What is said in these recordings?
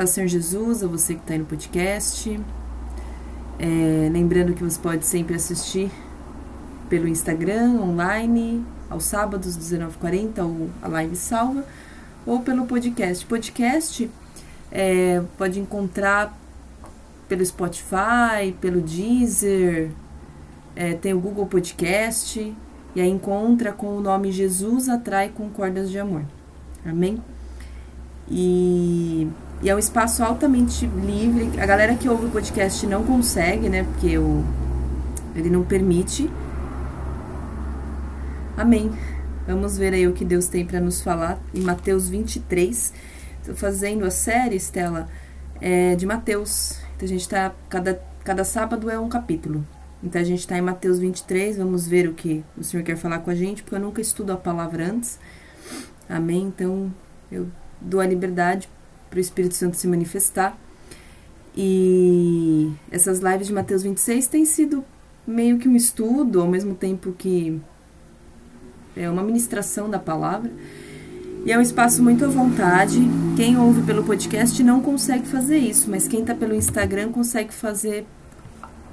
Paz Senhor Jesus, a você que está aí no podcast. É, lembrando que você pode sempre assistir pelo Instagram, online, aos sábados, 19h40, ou a live salva, ou pelo podcast. Podcast é, pode encontrar pelo Spotify, pelo Deezer, é, tem o Google Podcast, e aí encontra com o nome Jesus Atrai com Cordas de Amor. Amém? E e é um espaço altamente livre. A galera que ouve o podcast não consegue, né? Porque o, ele não permite. Amém. Vamos ver aí o que Deus tem para nos falar em Mateus 23. Estou fazendo a série, Estela, é, de Mateus. Então a gente tá. Cada, cada sábado é um capítulo. Então a gente está em Mateus 23. Vamos ver o que o Senhor quer falar com a gente, porque eu nunca estudo a palavra antes. Amém. Então eu dou a liberdade para o Espírito Santo se manifestar. E essas lives de Mateus 26 têm sido meio que um estudo, ao mesmo tempo que é uma ministração da palavra. E é um espaço muito à vontade. Quem ouve pelo podcast não consegue fazer isso, mas quem está pelo Instagram consegue fazer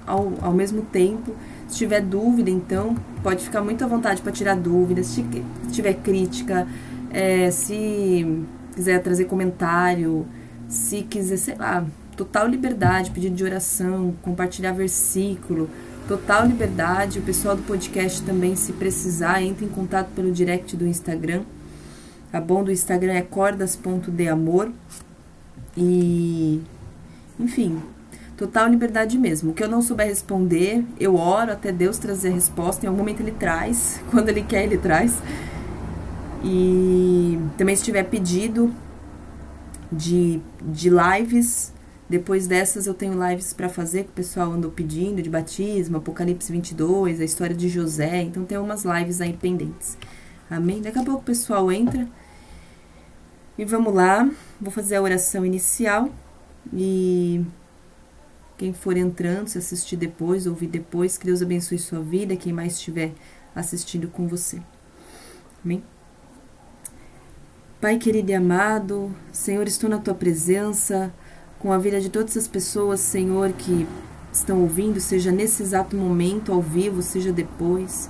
ao, ao mesmo tempo. Se tiver dúvida, então, pode ficar muito à vontade para tirar dúvidas. Se tiver crítica, é, se quiser trazer comentário, se quiser, sei lá, total liberdade, pedido de oração, compartilhar versículo, total liberdade. O pessoal do podcast também, se precisar, entre em contato pelo direct do Instagram. A bom do Instagram é cordas.deamor. E, enfim, total liberdade mesmo. O que eu não souber responder, eu oro até Deus trazer a resposta. Em algum momento ele traz, quando ele quer, ele traz. E também se tiver pedido de, de lives, depois dessas eu tenho lives para fazer que o pessoal andou pedindo de batismo, Apocalipse 22, a história de José, então tem umas lives aí pendentes. Amém? Daqui a pouco o pessoal entra. E vamos lá, vou fazer a oração inicial e quem for entrando, se assistir depois, ouvir depois, que Deus abençoe sua vida, quem mais estiver assistindo com você. Amém? Pai querido e amado, Senhor, estou na tua presença, com a vida de todas as pessoas, Senhor, que estão ouvindo, seja nesse exato momento, ao vivo, seja depois.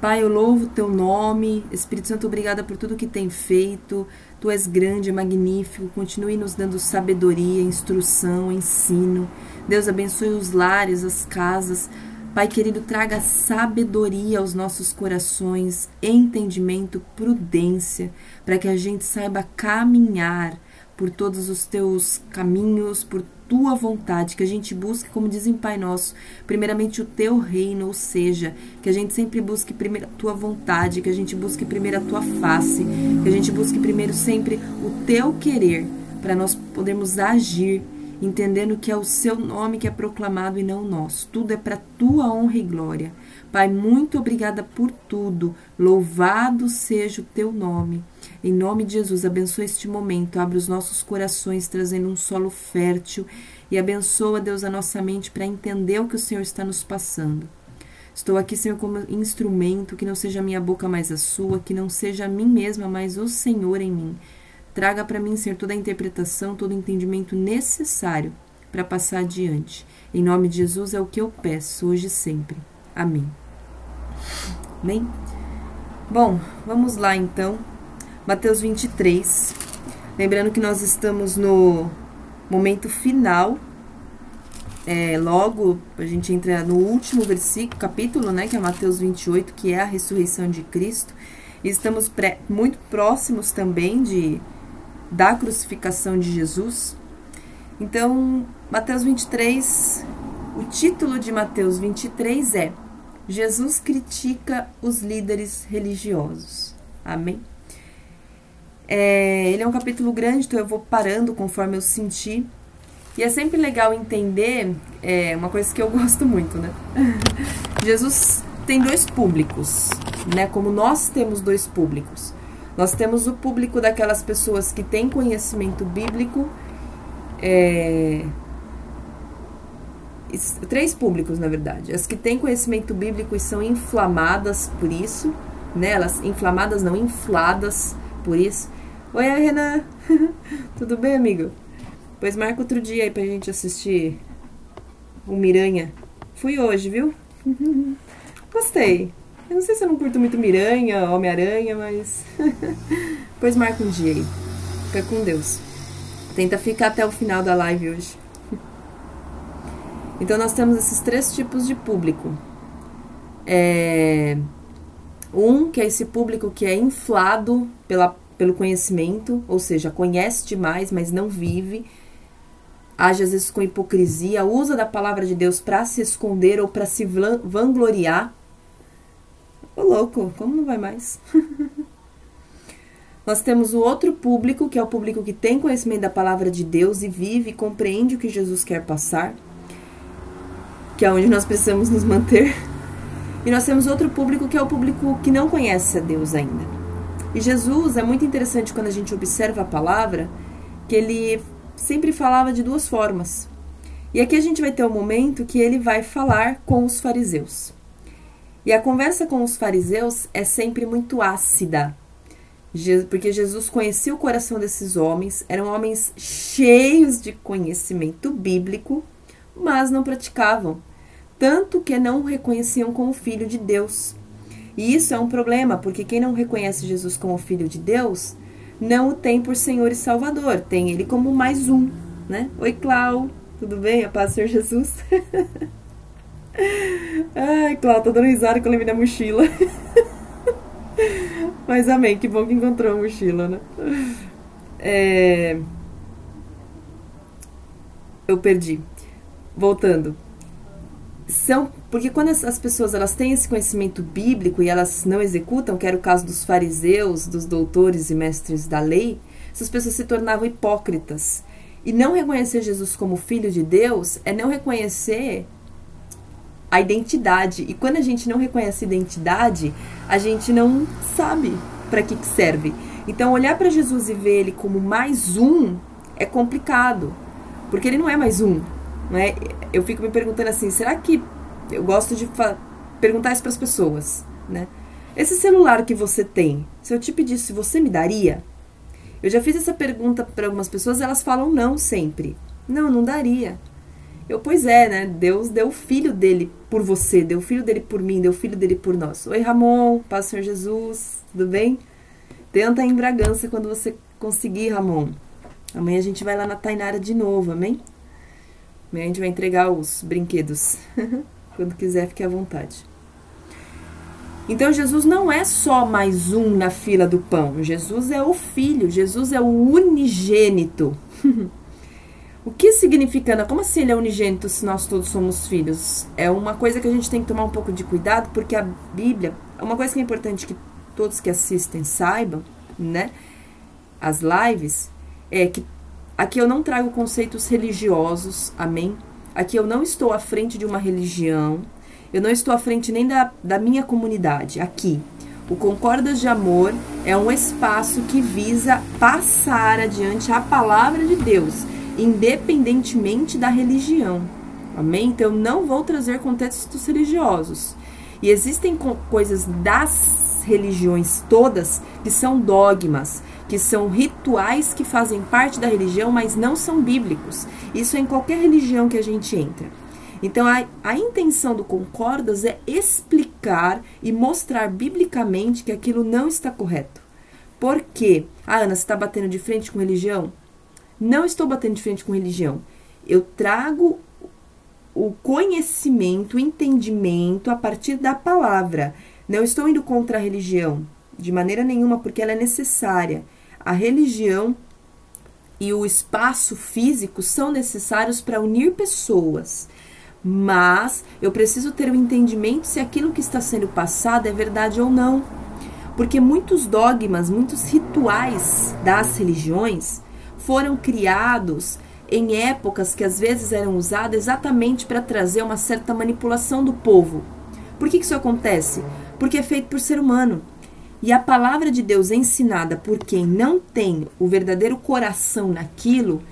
Pai, eu louvo teu nome. Espírito Santo, obrigada por tudo que tem feito. Tu és grande, magnífico. Continue nos dando sabedoria, instrução, ensino. Deus abençoe os lares, as casas. Pai querido, traga sabedoria aos nossos corações, entendimento, prudência, para que a gente saiba caminhar por todos os teus caminhos, por tua vontade, que a gente busque, como diz em Pai Nosso, primeiramente o teu reino, ou seja, que a gente sempre busque primeiro a tua vontade, que a gente busque primeiro a tua face, que a gente busque primeiro sempre o teu querer, para nós podermos agir entendendo que é o seu nome que é proclamado e não o nosso. Tudo é para tua honra e glória. Pai, muito obrigada por tudo. Louvado seja o teu nome. Em nome de Jesus, abençoa este momento, abre os nossos corações, trazendo um solo fértil e abençoa, Deus, a nossa mente para entender o que o Senhor está nos passando. Estou aqui, Senhor, como instrumento, que não seja a minha boca mais a sua, que não seja a mim mesma, mas o Senhor em mim. Traga para mim, Senhor, toda a interpretação, todo o entendimento necessário para passar adiante. Em nome de Jesus é o que eu peço hoje e sempre. Amém. Amém? Bom, vamos lá então. Mateus 23. Lembrando que nós estamos no momento final. É, logo a gente entra no último versículo, capítulo, né, que é Mateus 28, que é a ressurreição de Cristo. E estamos pré, muito próximos também de da crucificação de Jesus. Então, Mateus 23, o título de Mateus 23 é Jesus critica os líderes religiosos. Amém? É, ele é um capítulo grande, então eu vou parando conforme eu sentir. E é sempre legal entender é, uma coisa que eu gosto muito, né? Jesus tem dois públicos, né? Como nós temos dois públicos. Nós temos o público daquelas pessoas que têm conhecimento bíblico, é, três públicos, na verdade. As que têm conhecimento bíblico e são inflamadas por isso, né? Elas inflamadas, não infladas por isso. Oi, Renan. Tudo bem, amigo? Pois marca outro dia aí pra gente assistir o Miranha. Fui hoje, viu? Gostei. Eu não sei se eu não curto muito Miranha, Homem-Aranha, mas. pois marca um dia aí. Fica com Deus. Tenta ficar até o final da live hoje. Então nós temos esses três tipos de público. É... Um, que é esse público que é inflado pela, pelo conhecimento, ou seja, conhece demais, mas não vive. Age às vezes com hipocrisia, usa da palavra de Deus para se esconder ou para se vangloriar. Ô louco, como não vai mais? Nós temos o outro público, que é o público que tem conhecimento da palavra de Deus e vive e compreende o que Jesus quer passar, que é onde nós precisamos nos manter. E nós temos outro público que é o público que não conhece a Deus ainda. E Jesus é muito interessante quando a gente observa a palavra, que ele sempre falava de duas formas. E aqui a gente vai ter um momento que ele vai falar com os fariseus. E a conversa com os fariseus é sempre muito ácida, porque Jesus conhecia o coração desses homens, eram homens cheios de conhecimento bíblico, mas não praticavam, tanto que não o reconheciam como filho de Deus. E isso é um problema, porque quem não reconhece Jesus como filho de Deus, não o tem por Senhor e Salvador, tem ele como mais um, né? Oi, Clau, tudo bem? A paz do Senhor Jesus. Ai, Clau, tô dando risada que eu lembrei da mochila. Mas amém, que bom que encontrou a mochila, né? É... Eu perdi. Voltando são porque quando as, pessoas elas têm esse conhecimento bíblico e elas não executam, que era o caso dos fariseus, dos doutores e mestres da lei, essas pessoas se tornavam hipócritas. E não reconhecer Jesus como filho de Deus é não reconhecer a identidade. E quando a gente não reconhece a identidade, a gente não sabe para que, que serve. Então, olhar para Jesus e ver ele como mais um é complicado, porque ele não é mais um. Né? Eu fico me perguntando assim, será que eu gosto de perguntar isso para as pessoas, né? Esse celular que você tem, se eu te pedisse, você me daria? Eu já fiz essa pergunta para algumas pessoas, elas falam não sempre. Não, não daria. Eu, pois é, né? Deus deu o filho dele por você, deu o filho dele por mim, deu o filho dele por nós. Oi, Ramon, paz Senhor Jesus, tudo bem? Tenta em Bragança quando você conseguir, Ramon. Amanhã a gente vai lá na Tainara de novo, amém? A gente vai entregar os brinquedos. Quando quiser, fique à vontade. Então, Jesus não é só mais um na fila do pão. Jesus é o Filho, Jesus é o unigênito. o que significa? Como assim ele é unigênito se nós todos somos filhos? É uma coisa que a gente tem que tomar um pouco de cuidado, porque a Bíblia, uma coisa que é importante que todos que assistem saibam, né? As lives, é que Aqui eu não trago conceitos religiosos, amém? Aqui eu não estou à frente de uma religião, eu não estou à frente nem da, da minha comunidade. Aqui, o Concordas de Amor é um espaço que visa passar adiante a palavra de Deus, independentemente da religião. Amém? Então eu não vou trazer contextos religiosos. E existem coisas das religiões todas que são dogmas, que são rituais que fazem parte da religião, mas não são bíblicos. Isso é em qualquer religião que a gente entra. Então, a, a intenção do Concordas é explicar e mostrar biblicamente que aquilo não está correto. Por quê? Ah, Ana, você está batendo de frente com religião? Não estou batendo de frente com religião. Eu trago o conhecimento, o entendimento a partir da palavra. Não estou indo contra a religião, de maneira nenhuma, porque ela é necessária a religião e o espaço físico são necessários para unir pessoas. Mas eu preciso ter o um entendimento se aquilo que está sendo passado é verdade ou não. Porque muitos dogmas, muitos rituais das religiões foram criados em épocas que às vezes eram usadas exatamente para trazer uma certa manipulação do povo. Por que, que isso acontece? Porque é feito por ser humano. E a palavra de Deus ensinada por quem não tem o verdadeiro coração naquilo,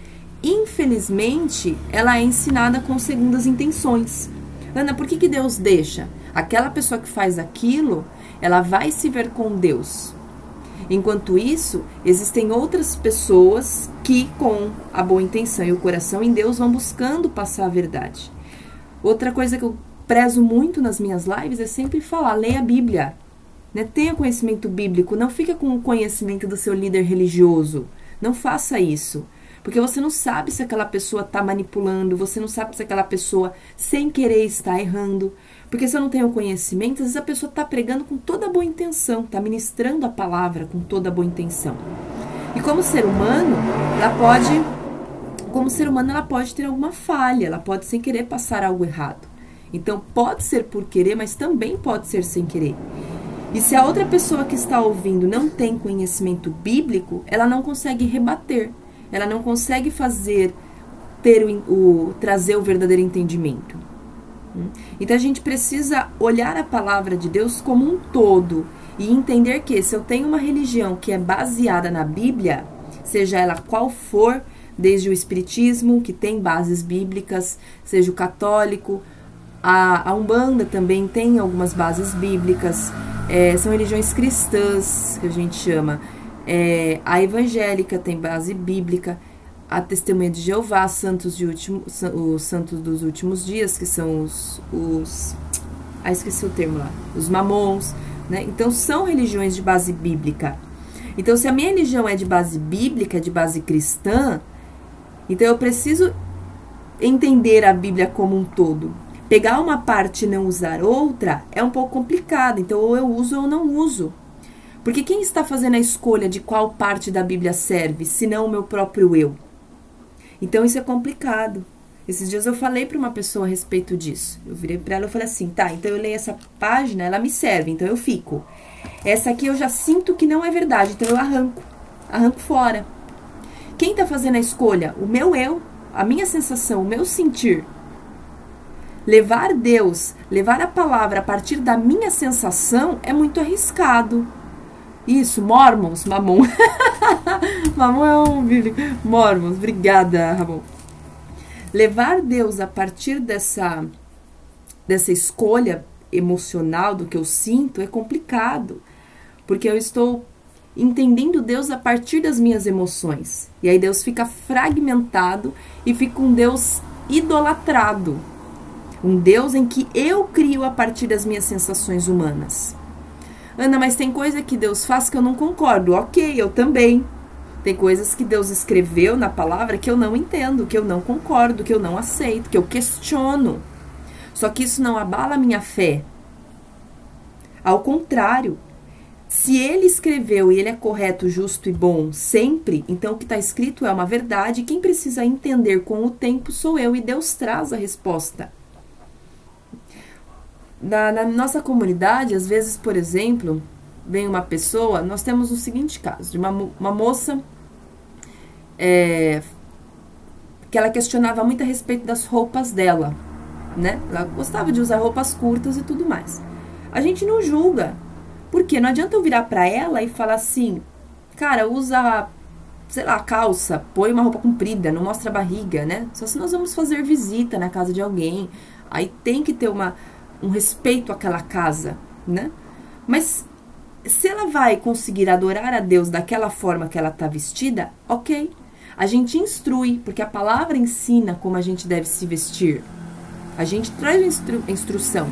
infelizmente, ela é ensinada com segundas intenções. Ana, por que, que Deus deixa? Aquela pessoa que faz aquilo, ela vai se ver com Deus. Enquanto isso, existem outras pessoas que, com a boa intenção e o coração em Deus, vão buscando passar a verdade. Outra coisa que eu prezo muito nas minhas lives é sempre falar: leia a Bíblia. Né? Tenha conhecimento bíblico. Não fica com o conhecimento do seu líder religioso. Não faça isso. Porque você não sabe se aquela pessoa está manipulando, você não sabe se aquela pessoa, sem querer, está errando. Porque se eu não tenho conhecimento, às vezes a pessoa está pregando com toda boa intenção, está ministrando a palavra com toda boa intenção. E como ser humano, ela pode, como ser humano, ela pode ter alguma falha, ela pode sem querer passar algo errado. Então pode ser por querer, mas também pode ser sem querer. E se a outra pessoa que está ouvindo não tem conhecimento bíblico, ela não consegue rebater, ela não consegue fazer ter o, o trazer o verdadeiro entendimento. Então a gente precisa olhar a palavra de Deus como um todo e entender que se eu tenho uma religião que é baseada na Bíblia, seja ela qual for, desde o Espiritismo, que tem bases bíblicas, seja o católico, a, a Umbanda também tem algumas bases bíblicas, é, são religiões cristãs, que a gente chama. É, a evangélica tem base bíblica a Testemunha de Jeová, santos, de último, os santos dos últimos dias, que são os, os. Ah, esqueci o termo lá. Os mamons. Né? Então, são religiões de base bíblica. Então, se a minha religião é de base bíblica, de base cristã, então eu preciso entender a Bíblia como um todo. Pegar uma parte e não usar outra é um pouco complicado. Então, ou eu uso ou não uso. Porque quem está fazendo a escolha de qual parte da Bíblia serve, se não o meu próprio eu? Então isso é complicado. Esses dias eu falei para uma pessoa a respeito disso. Eu virei para ela e falei assim: tá, então eu leio essa página, ela me serve, então eu fico. Essa aqui eu já sinto que não é verdade, então eu arranco. Arranco fora. Quem está fazendo a escolha? O meu eu, a minha sensação, o meu sentir. Levar Deus, levar a palavra a partir da minha sensação é muito arriscado. Isso, Mormons, Mamon. mamon é um bíblico. Mormons, obrigada, Ramon. Levar Deus a partir dessa, dessa escolha emocional do que eu sinto é complicado. Porque eu estou entendendo Deus a partir das minhas emoções. E aí Deus fica fragmentado e fica um Deus idolatrado. Um Deus em que eu crio a partir das minhas sensações humanas. Ana, mas tem coisa que Deus faz que eu não concordo. Ok, eu também. Tem coisas que Deus escreveu na palavra que eu não entendo, que eu não concordo, que eu não aceito, que eu questiono. Só que isso não abala a minha fé. Ao contrário, se ele escreveu e ele é correto, justo e bom sempre, então o que está escrito é uma verdade. Quem precisa entender com o tempo sou eu e Deus traz a resposta na, na, nossa comunidade, às vezes, por exemplo, vem uma pessoa, nós temos o seguinte caso, de uma, uma moça é, que ela questionava muito a respeito das roupas dela, né? Ela gostava de usar roupas curtas e tudo mais. A gente não julga, porque não adianta eu virar para ela e falar assim, cara, usa, sei lá, calça, põe uma roupa comprida, não mostra a barriga, né? Só se nós vamos fazer visita na casa de alguém, aí tem que ter uma um respeito àquela casa, né? Mas se ela vai conseguir adorar a Deus daquela forma que ela está vestida, ok. A gente instrui, porque a palavra ensina como a gente deve se vestir. A gente traz instru instrução.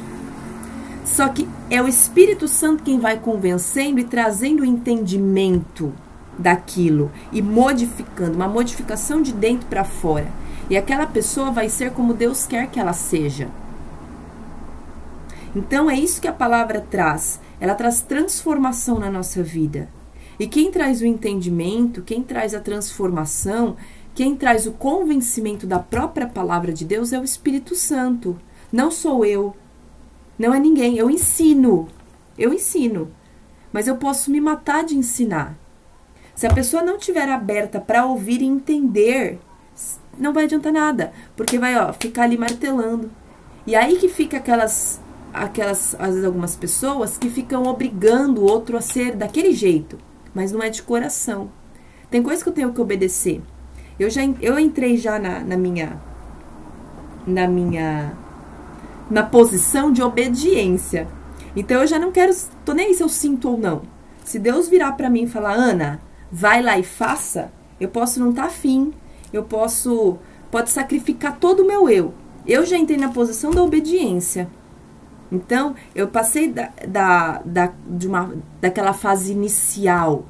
Só que é o Espírito Santo quem vai convencendo e trazendo o entendimento daquilo e modificando, uma modificação de dentro para fora. E aquela pessoa vai ser como Deus quer que ela seja. Então é isso que a palavra traz. Ela traz transformação na nossa vida. E quem traz o entendimento, quem traz a transformação, quem traz o convencimento da própria palavra de Deus é o Espírito Santo. Não sou eu. Não é ninguém. Eu ensino. Eu ensino. Mas eu posso me matar de ensinar. Se a pessoa não estiver aberta para ouvir e entender, não vai adiantar nada, porque vai ó, ficar ali martelando. E aí que fica aquelas aquelas, às vezes, algumas pessoas que ficam obrigando o outro a ser daquele jeito, mas não é de coração. Tem coisa que eu tenho que obedecer. Eu já eu entrei já na, na minha na minha na posição de obediência. Então eu já não quero, tô nem aí se eu sinto ou não. Se Deus virar para mim e falar, Ana, vai lá e faça, eu posso não estar tá afim, eu posso pode sacrificar todo o meu eu. Eu já entrei na posição da obediência. Então, eu passei da, da, da, de uma, daquela fase inicial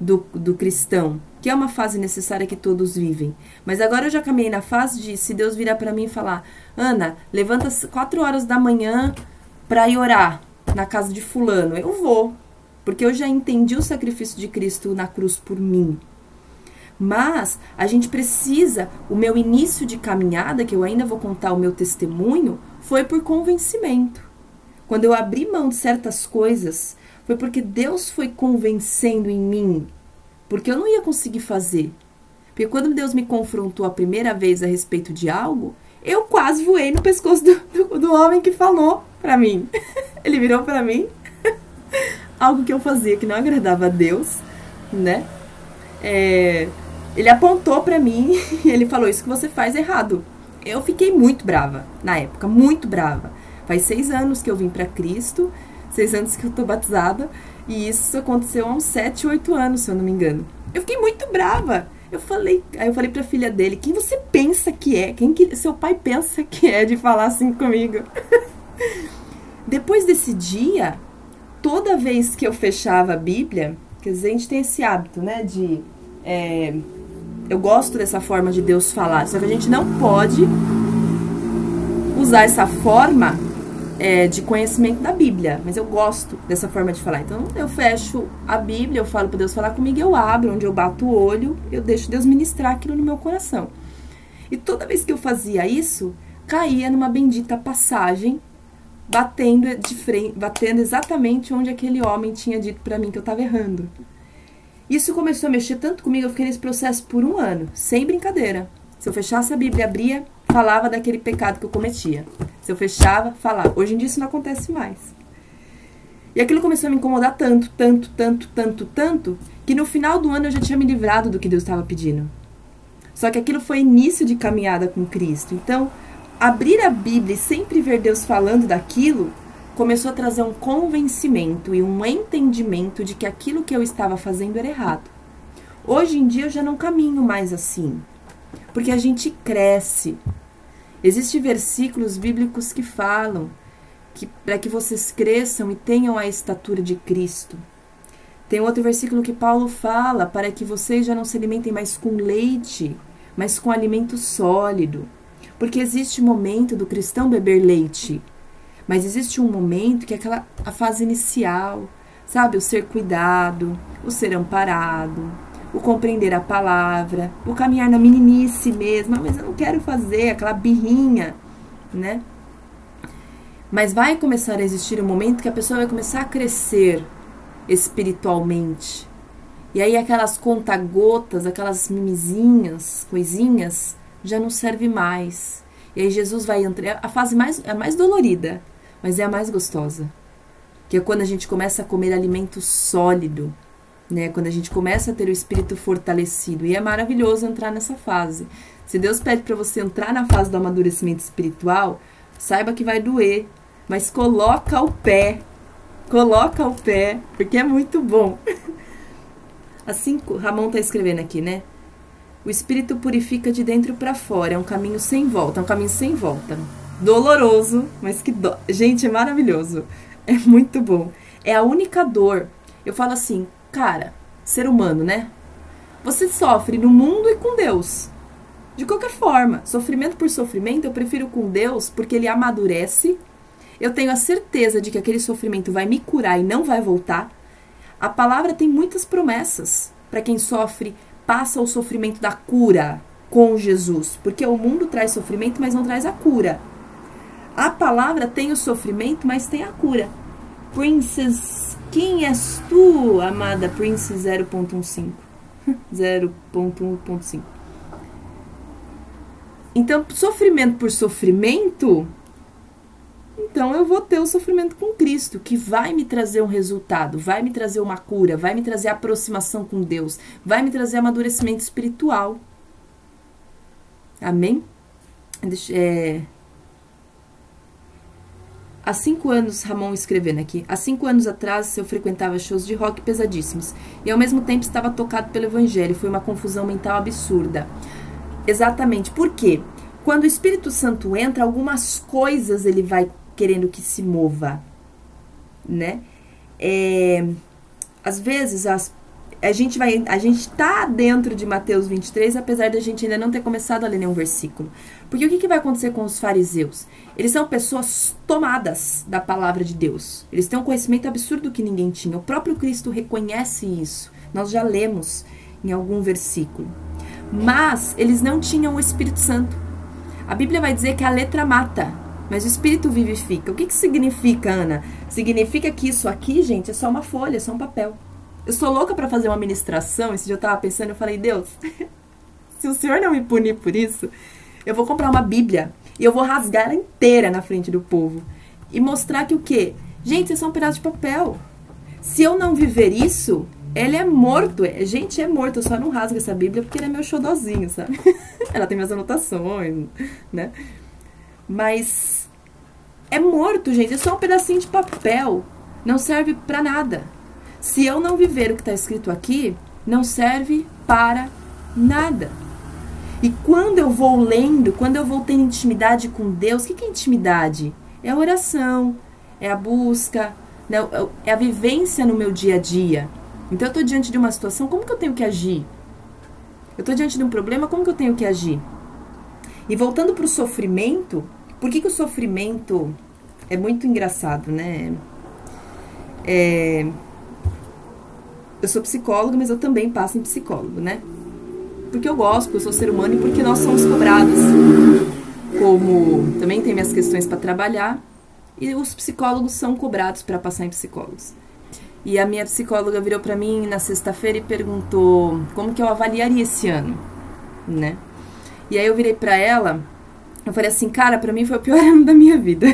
do, do cristão, que é uma fase necessária que todos vivem. Mas agora eu já caminhei na fase de, se Deus virar para mim e falar, Ana, levanta às quatro horas da manhã para ir orar na casa de fulano. Eu vou, porque eu já entendi o sacrifício de Cristo na cruz por mim. Mas a gente precisa, o meu início de caminhada, que eu ainda vou contar o meu testemunho, foi por convencimento. Quando eu abri mão de certas coisas, foi porque Deus foi convencendo em mim, porque eu não ia conseguir fazer. Porque quando Deus me confrontou a primeira vez a respeito de algo, eu quase voei no pescoço do, do, do homem que falou para mim. Ele virou para mim algo que eu fazia que não agradava a Deus, né? É, ele apontou para mim e ele falou: Isso que você faz errado. Eu fiquei muito brava na época, muito brava. Faz seis anos que eu vim para Cristo, seis anos que eu tô batizada, e isso aconteceu há uns sete, oito anos, se eu não me engano. Eu fiquei muito brava. Eu falei, aí eu falei pra filha dele, quem você pensa que é? Quem que seu pai pensa que é de falar assim comigo? Depois desse dia, toda vez que eu fechava a Bíblia, que a gente tem esse hábito, né, de é, eu gosto dessa forma de Deus falar, só que a gente não pode usar essa forma é, de conhecimento da Bíblia, mas eu gosto dessa forma de falar. Então eu fecho a Bíblia, eu falo para Deus falar comigo, eu abro, onde eu bato o olho, eu deixo Deus ministrar aquilo no meu coração. E toda vez que eu fazia isso, caía numa bendita passagem, batendo de frente, batendo exatamente onde aquele homem tinha dito para mim que eu estava errando. Isso começou a mexer tanto comigo, eu fiquei nesse processo por um ano, sem brincadeira. Se eu fechasse a Bíblia, abria, falava daquele pecado que eu cometia. Se eu fechava, falava. Hoje em dia isso não acontece mais. E aquilo começou a me incomodar tanto, tanto, tanto, tanto, tanto, que no final do ano eu já tinha me livrado do que Deus estava pedindo. Só que aquilo foi início de caminhada com Cristo. Então, abrir a Bíblia e sempre ver Deus falando daquilo começou a trazer um convencimento e um entendimento de que aquilo que eu estava fazendo era errado. Hoje em dia eu já não caminho mais assim, porque a gente cresce, Existem versículos bíblicos que falam que para que vocês cresçam e tenham a estatura de Cristo. Tem outro versículo que Paulo fala para que vocês já não se alimentem mais com leite, mas com alimento sólido. Porque existe um momento do cristão beber leite, mas existe um momento que é aquela a fase inicial, sabe? O ser cuidado, o ser amparado, o compreender a palavra, o caminhar na meninice mesmo, ah, mas eu não quero fazer aquela birrinha, né? Mas vai começar a existir um momento que a pessoa vai começar a crescer espiritualmente. E aí aquelas conta-gotas, aquelas mimizinhas, coisinhas, já não serve mais. E aí Jesus vai entrar, a fase mais a mais dolorida, mas é a mais gostosa. Que é quando a gente começa a comer alimento sólido, né? Quando a gente começa a ter o espírito fortalecido. E é maravilhoso entrar nessa fase. Se Deus pede para você entrar na fase do amadurecimento espiritual, saiba que vai doer, mas coloca o pé. Coloca o pé, porque é muito bom. Assim, Ramon tá escrevendo aqui, né? O espírito purifica de dentro para fora, é um caminho sem volta, é um caminho sem volta. Doloroso, mas que do... gente, é maravilhoso. É muito bom. É a única dor. Eu falo assim, cara, ser humano, né? Você sofre no mundo e com Deus. De qualquer forma, sofrimento por sofrimento, eu prefiro com Deus porque ele amadurece. Eu tenho a certeza de que aquele sofrimento vai me curar e não vai voltar. A palavra tem muitas promessas para quem sofre, passa o sofrimento da cura com Jesus, porque o mundo traz sofrimento, mas não traz a cura. A palavra tem o sofrimento, mas tem a cura. Princess quem és tu, amada Prince 0.15? 0.1.5. Então, sofrimento por sofrimento, então eu vou ter o sofrimento com Cristo, que vai me trazer um resultado, vai me trazer uma cura, vai me trazer aproximação com Deus, vai me trazer amadurecimento espiritual. Amém? É, há cinco anos, Ramon escrevendo aqui, há cinco anos atrás eu frequentava shows de rock pesadíssimos e ao mesmo tempo estava tocado pelo evangelho. Foi uma confusão mental absurda. Exatamente. Por quê? Quando o Espírito Santo entra, algumas coisas ele vai querendo que se mova, né? É, às vezes as a gente vai a gente tá dentro de Mateus 23, apesar da gente ainda não ter começado a ler nenhum versículo. Porque o que, que vai acontecer com os fariseus? Eles são pessoas tomadas da palavra de Deus. Eles têm um conhecimento absurdo que ninguém tinha. O próprio Cristo reconhece isso. Nós já lemos em algum versículo. Mas eles não tinham o Espírito Santo. A Bíblia vai dizer que a letra mata, mas o Espírito vivifica. O que, que significa, Ana? Significa que isso aqui, gente, é só uma folha, é só um papel. Eu sou louca para fazer uma ministração. Esse dia eu tava pensando, eu falei, Deus, se o Senhor não me punir por isso, eu vou comprar uma Bíblia e eu vou rasgar ela inteira na frente do povo e mostrar que o quê? Gente, é só um pedaço de papel. Se eu não viver isso, ele é morto. É, gente, é morto. Eu só não rasgo essa Bíblia porque ele é meu xodozinho, sabe? ela tem minhas anotações, né? Mas é morto, gente. É só um pedacinho de papel. Não serve para nada. Se eu não viver o que está escrito aqui, não serve para nada. E quando eu vou lendo, quando eu vou tendo intimidade com Deus, o que, que é intimidade? É a oração, é a busca, né? é a vivência no meu dia a dia. Então eu estou diante de uma situação, como que eu tenho que agir? Eu estou diante de um problema, como que eu tenho que agir? E voltando para o sofrimento, por que, que o sofrimento é muito engraçado, né? É, eu sou psicóloga, mas eu também passo em psicólogo, né? Porque eu gosto, porque eu sou ser humano e porque nós somos cobrados. Como também tem minhas questões para trabalhar e os psicólogos são cobrados para passar em psicólogos. E a minha psicóloga virou para mim na sexta-feira e perguntou como que eu avaliaria esse ano, né? E aí eu virei para ela, eu falei assim, cara, para mim foi o pior ano da minha vida.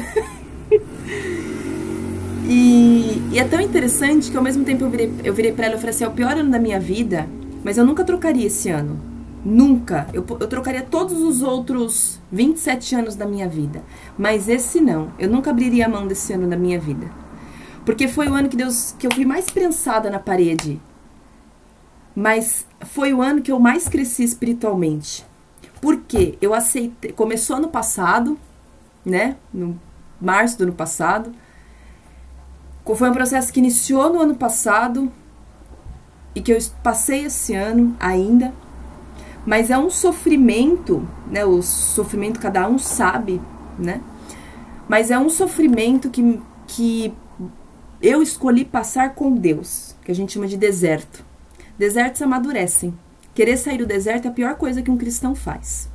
E, e, é tão interessante que ao mesmo tempo eu virei, eu virei pra ela e falei assim, é o pior ano da minha vida, mas eu nunca trocaria esse ano. Nunca. Eu, eu trocaria todos os outros 27 anos da minha vida. Mas esse não. Eu nunca abriria a mão desse ano da minha vida. Porque foi o ano que Deus que eu fui mais prensada na parede. Mas foi o ano que eu mais cresci espiritualmente. Porque eu aceitei, começou ano passado, né? No março do ano passado. Foi um processo que iniciou no ano passado e que eu passei esse ano ainda, mas é um sofrimento, né? O sofrimento cada um sabe, né? Mas é um sofrimento que, que eu escolhi passar com Deus, que a gente chama de deserto. Desertos amadurecem. Querer sair do deserto é a pior coisa que um cristão faz.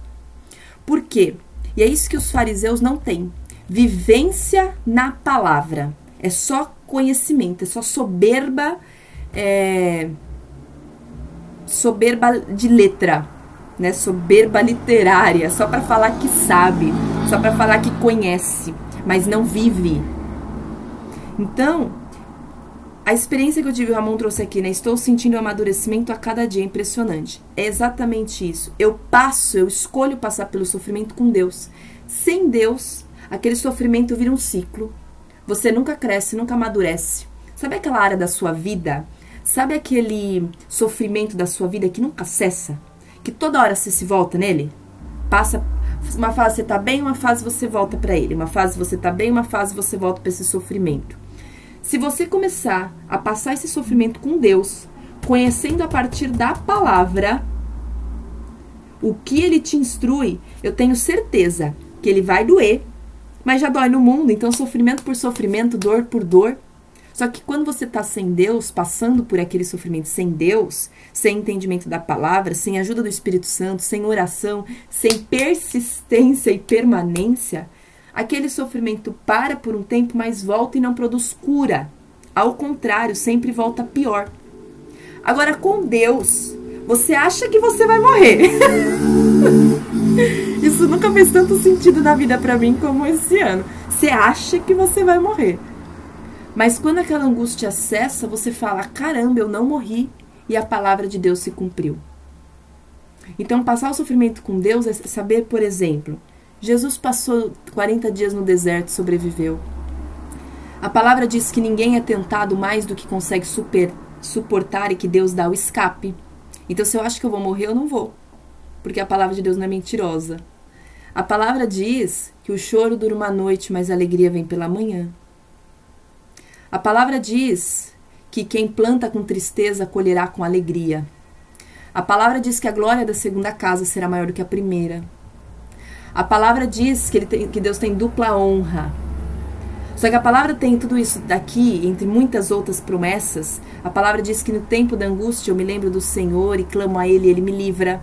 Por quê? E é isso que os fariseus não têm. Vivência na palavra. É só conhecimento, é só soberba, é, soberba de letra, né? Soberba literária, só para falar que sabe, só para falar que conhece, mas não vive. Então, a experiência que eu tive, o Ramon trouxe aqui, né? Estou sentindo o amadurecimento a cada dia, impressionante. É exatamente isso. Eu passo, eu escolho passar pelo sofrimento com Deus. Sem Deus, aquele sofrimento vira um ciclo você nunca cresce, nunca amadurece. Sabe aquela área da sua vida? Sabe aquele sofrimento da sua vida que nunca cessa? Que toda hora você se volta nele? Passa uma fase você tá bem, uma fase você volta para ele. Uma fase você tá bem, uma fase você volta para esse sofrimento. Se você começar a passar esse sofrimento com Deus, conhecendo a partir da palavra o que ele te instrui, eu tenho certeza que ele vai doer, mas já dói no mundo, então sofrimento por sofrimento, dor por dor. Só que quando você está sem Deus, passando por aquele sofrimento sem Deus, sem entendimento da palavra, sem ajuda do Espírito Santo, sem oração, sem persistência e permanência, aquele sofrimento para por um tempo, mas volta e não produz cura. Ao contrário, sempre volta pior. Agora, com Deus, você acha que você vai morrer. Isso nunca fez tanto sentido na vida para mim como esse ano. Você acha que você vai morrer. Mas quando aquela angústia acessa, você fala: caramba, eu não morri e a palavra de Deus se cumpriu. Então, passar o sofrimento com Deus é saber, por exemplo, Jesus passou 40 dias no deserto, sobreviveu. A palavra diz que ninguém é tentado mais do que consegue super, suportar e que Deus dá o escape. Então, se eu acho que eu vou morrer, eu não vou. Porque a palavra de Deus não é mentirosa. A palavra diz que o choro dura uma noite, mas a alegria vem pela manhã. A palavra diz que quem planta com tristeza colherá com alegria. A palavra diz que a glória da segunda casa será maior do que a primeira. A palavra diz que, ele tem, que Deus tem dupla honra. Só que a palavra tem tudo isso daqui, entre muitas outras promessas. A palavra diz que no tempo da angústia eu me lembro do Senhor e clamo a Ele e Ele me livra.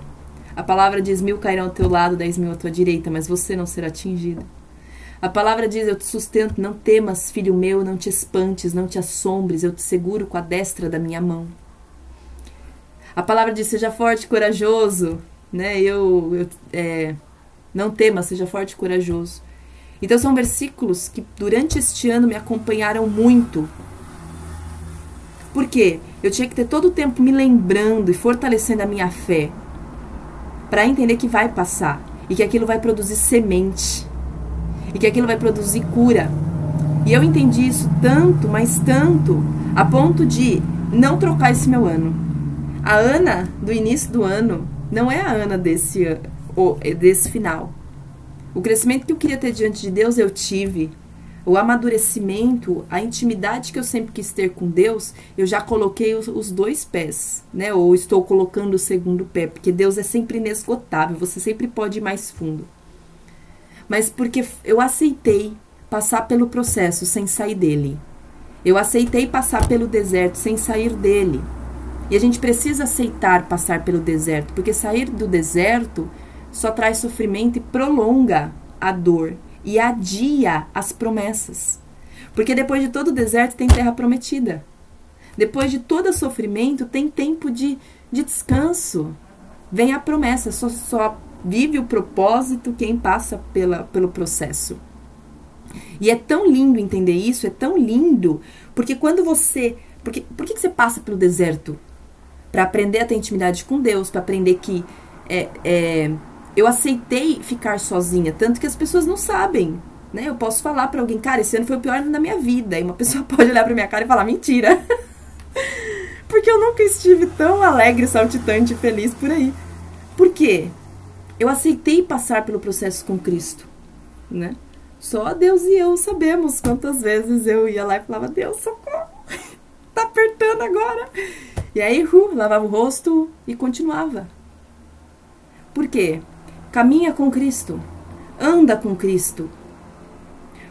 A palavra diz: mil cairão ao teu lado, dez mil à tua direita, mas você não será atingido. A palavra diz: Eu te sustento, não temas, filho meu, não te espantes, não te assombres, eu te seguro com a destra da minha mão. A palavra diz: Seja forte corajoso, né? Eu, eu é, não temas, seja forte e corajoso. Então são versículos que durante este ano me acompanharam muito. Por quê? Eu tinha que ter todo o tempo me lembrando e fortalecendo a minha fé para entender que vai passar e que aquilo vai produzir semente e que aquilo vai produzir cura. E eu entendi isso tanto, mas tanto, a ponto de não trocar esse meu ano. A Ana do início do ano não é a Ana desse, desse final. O crescimento que eu queria ter diante de Deus eu tive. O amadurecimento, a intimidade que eu sempre quis ter com Deus, eu já coloquei os, os dois pés, né? Ou estou colocando o segundo pé, porque Deus é sempre inesgotável, você sempre pode ir mais fundo mas porque eu aceitei passar pelo processo sem sair dele. Eu aceitei passar pelo deserto sem sair dele. E a gente precisa aceitar passar pelo deserto, porque sair do deserto só traz sofrimento e prolonga a dor e adia as promessas. Porque depois de todo o deserto tem terra prometida. Depois de todo sofrimento tem tempo de, de descanso. Vem a promessa, só, só Vive o propósito quem passa pela, pelo processo. E é tão lindo entender isso, é tão lindo, porque quando você. Porque, por que, que você passa pelo deserto? Para aprender a ter intimidade com Deus, para aprender que é, é, eu aceitei ficar sozinha, tanto que as pessoas não sabem. Né? Eu posso falar para alguém, cara, esse ano foi o pior ano da minha vida. E uma pessoa pode olhar para minha cara e falar, mentira. porque eu nunca estive tão alegre, saltitante feliz por aí. Por quê? Eu aceitei passar pelo processo com Cristo, né? Só Deus e eu sabemos quantas vezes eu ia lá e falava: Deus, socorro, tá apertando agora. E aí, uh, lavava o rosto e continuava. Por quê? Caminha com Cristo, anda com Cristo.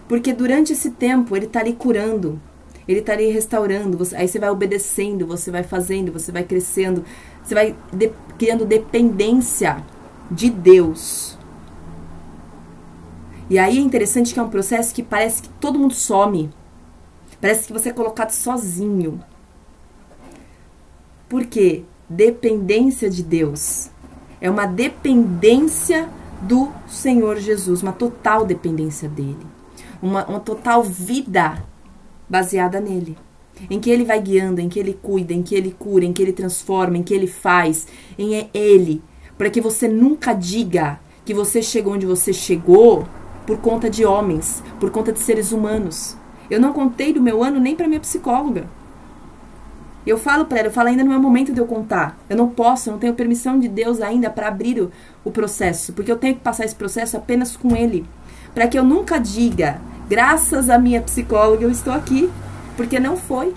Porque durante esse tempo ele está ali curando, ele está ali restaurando. Você, aí você vai obedecendo, você vai fazendo, você vai crescendo, você vai de, criando dependência de Deus. E aí é interessante que é um processo que parece que todo mundo some. Parece que você é colocado sozinho. Por quê? Dependência de Deus. É uma dependência do Senhor Jesus, uma total dependência dele. Uma, uma total vida baseada nele. Em que ele vai guiando, em que ele cuida, em que ele cura, em que ele transforma, em que ele faz. Em é ele para que você nunca diga que você chegou onde você chegou por conta de homens, por conta de seres humanos. Eu não contei do meu ano nem para minha psicóloga. Eu falo para ela, eu falo ainda não é momento de eu contar. Eu não posso, eu não tenho permissão de Deus ainda para abrir o, o processo, porque eu tenho que passar esse processo apenas com ele, para que eu nunca diga, graças à minha psicóloga eu estou aqui, porque não foi.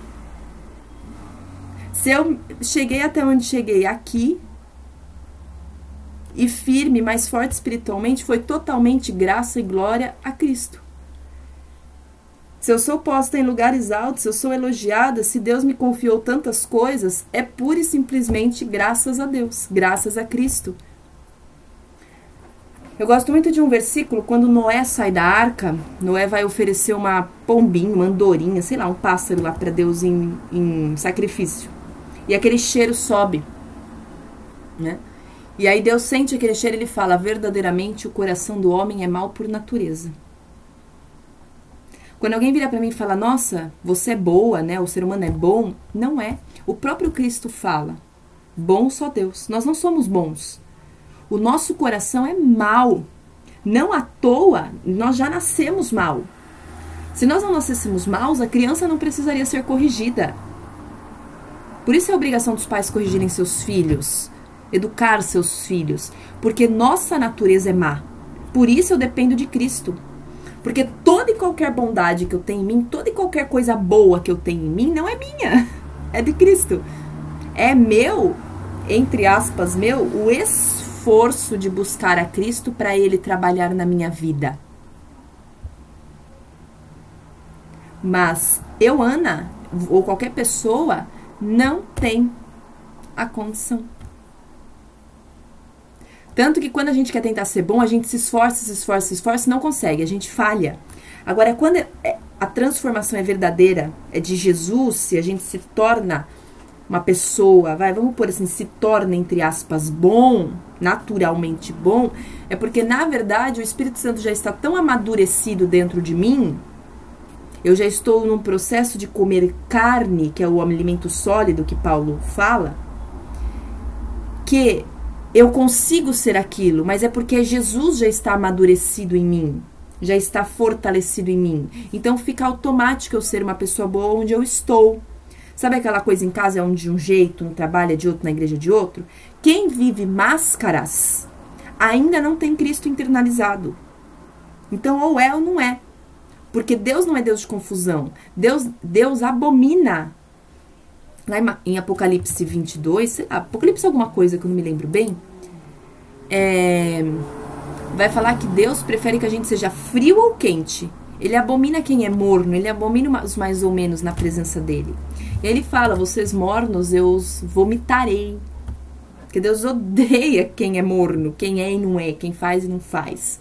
Se eu cheguei até onde cheguei aqui, e firme, mais forte espiritualmente, foi totalmente graça e glória a Cristo. Se eu sou posta em lugares altos, se eu sou elogiada, se Deus me confiou tantas coisas, é pura e simplesmente graças a Deus, graças a Cristo. Eu gosto muito de um versículo, quando Noé sai da arca, Noé vai oferecer uma pombinha, uma andorinha, sei lá, um pássaro lá para Deus em, em sacrifício. E aquele cheiro sobe, né? E aí Deus sente aquele cheiro ele fala: verdadeiramente o coração do homem é mau por natureza. Quando alguém vira para mim e fala: "Nossa, você é boa, né? O ser humano é bom", não é. O próprio Cristo fala: "Bom só Deus. Nós não somos bons. O nosso coração é mau. Não à toa, nós já nascemos mal. Se nós não nascêssemos maus, a criança não precisaria ser corrigida. Por isso é a obrigação dos pais corrigirem seus filhos, educar seus filhos, porque nossa natureza é má. Por isso eu dependo de Cristo. Porque toda e qualquer bondade que eu tenho em mim, toda e qualquer coisa boa que eu tenho em mim, não é minha, é de Cristo. É meu, entre aspas, meu, o esforço de buscar a Cristo para Ele trabalhar na minha vida. Mas eu, Ana, ou qualquer pessoa, não tem a condição. Tanto que quando a gente quer tentar ser bom, a gente se esforça, se esforça, se esforça e não consegue, a gente falha. Agora, quando é, é, a transformação é verdadeira, é de Jesus, se a gente se torna uma pessoa, vai, vamos pôr assim, se torna, entre aspas, bom, naturalmente bom, é porque, na verdade, o Espírito Santo já está tão amadurecido dentro de mim, eu já estou num processo de comer carne, que é o alimento sólido que Paulo fala, que eu consigo ser aquilo, mas é porque Jesus já está amadurecido em mim, já está fortalecido em mim. Então fica automático eu ser uma pessoa boa onde eu estou. Sabe aquela coisa em casa é um de um jeito, no trabalho é de outro, na igreja é de outro? Quem vive máscaras ainda não tem Cristo internalizado. Então ou é ou não é. Porque Deus não é Deus de confusão. Deus, Deus abomina lá em Apocalipse 22, sei lá, Apocalipse alguma coisa que eu não me lembro bem, é, vai falar que Deus prefere que a gente seja frio ou quente. Ele abomina quem é morno, ele abomina os mais ou menos na presença dele. E ele fala: vocês mornos, eu os vomitarei. Porque Deus odeia quem é morno, quem é e não é, quem faz e não faz.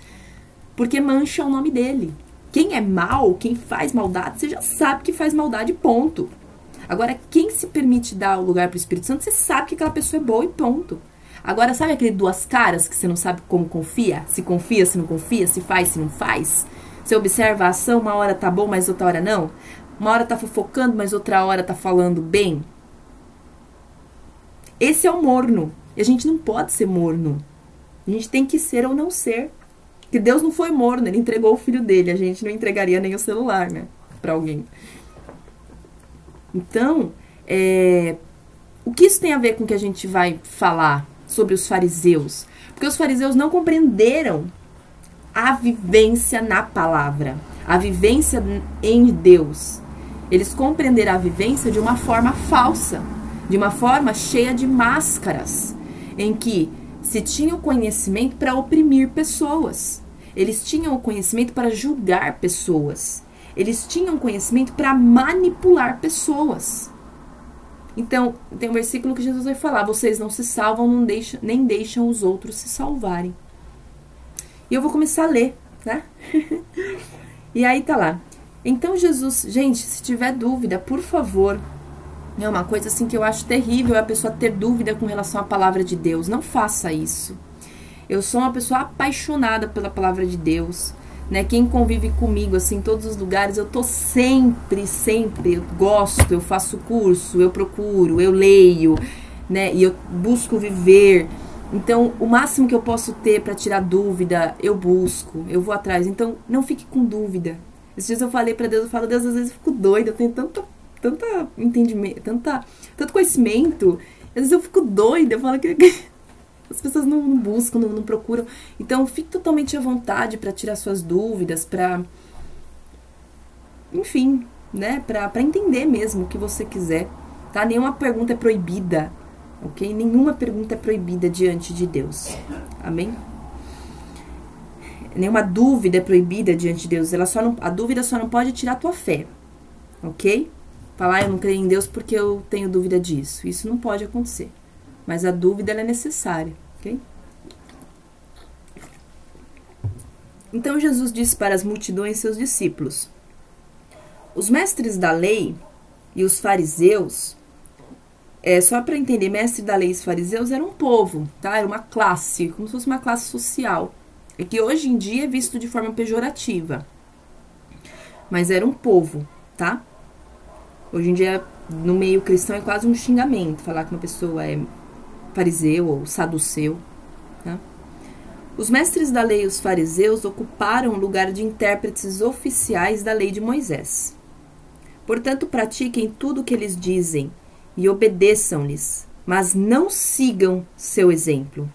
Porque mancha o nome dele. Quem é mal, quem faz maldade, você já sabe que faz maldade, ponto. Agora, quem se permite dar o lugar para o Espírito Santo, você sabe que aquela pessoa é boa e ponto. Agora, sabe aquele duas caras que você não sabe como confia? Se confia, se não confia, se faz, se não faz? Você observa a ação, uma hora tá bom, mas outra hora não? Uma hora tá fofocando, mas outra hora tá falando bem? Esse é o morno. E a gente não pode ser morno. A gente tem que ser ou não ser. Que Deus não foi morno, ele entregou o filho dele. A gente não entregaria nem o celular, né? Pra alguém. Então, é, o que isso tem a ver com o que a gente vai falar sobre os fariseus? Porque os fariseus não compreenderam a vivência na palavra, a vivência em Deus. Eles compreenderam a vivência de uma forma falsa, de uma forma cheia de máscaras, em que se tinha o conhecimento para oprimir pessoas. Eles tinham o conhecimento para julgar pessoas. Eles tinham conhecimento para manipular pessoas. Então, tem um versículo que Jesus vai falar: vocês não se salvam, não deixam, nem deixam os outros se salvarem. E eu vou começar a ler, né? e aí tá lá. Então, Jesus, gente, se tiver dúvida, por favor, é uma coisa assim que eu acho terrível a pessoa ter dúvida com relação à palavra de Deus. Não faça isso. Eu sou uma pessoa apaixonada pela palavra de Deus né? Quem convive comigo assim em todos os lugares, eu tô sempre, sempre, eu gosto, eu faço curso, eu procuro, eu leio, né? E eu busco viver. Então, o máximo que eu posso ter para tirar dúvida, eu busco, eu vou atrás. Então, não fique com dúvida. Esses dias eu falei para Deus, eu falo, Deus, às vezes eu fico doida, eu tenho tanto, tanta entendimento, tanta, tanto conhecimento. Às vezes eu fico doida, eu falo que as pessoas não, não buscam, não, não, procuram. Então, fique totalmente à vontade para tirar suas dúvidas, para. Enfim, né? Para entender mesmo o que você quiser. Tá? Nenhuma pergunta é proibida, ok? Nenhuma pergunta é proibida diante de Deus. Amém? Nenhuma dúvida é proibida diante de Deus. Ela só não, a dúvida só não pode tirar a tua fé, ok? Falar, ah, eu não creio em Deus porque eu tenho dúvida disso. Isso não pode acontecer mas a dúvida é necessária, ok? Então Jesus disse para as multidões seus discípulos: Os mestres da lei e os fariseus, é, só para entender, mestre da lei e os fariseus eram um povo, tá? Era uma classe, como se fosse uma classe social. É que hoje em dia é visto de forma pejorativa. Mas era um povo, tá? Hoje em dia, no meio cristão, é quase um xingamento falar que uma pessoa é fariseu ou saduceu. Tá? Os mestres da lei e os fariseus ocuparam o lugar de intérpretes oficiais da lei de Moisés. Portanto, pratiquem tudo o que eles dizem e obedeçam-lhes, mas não sigam seu exemplo,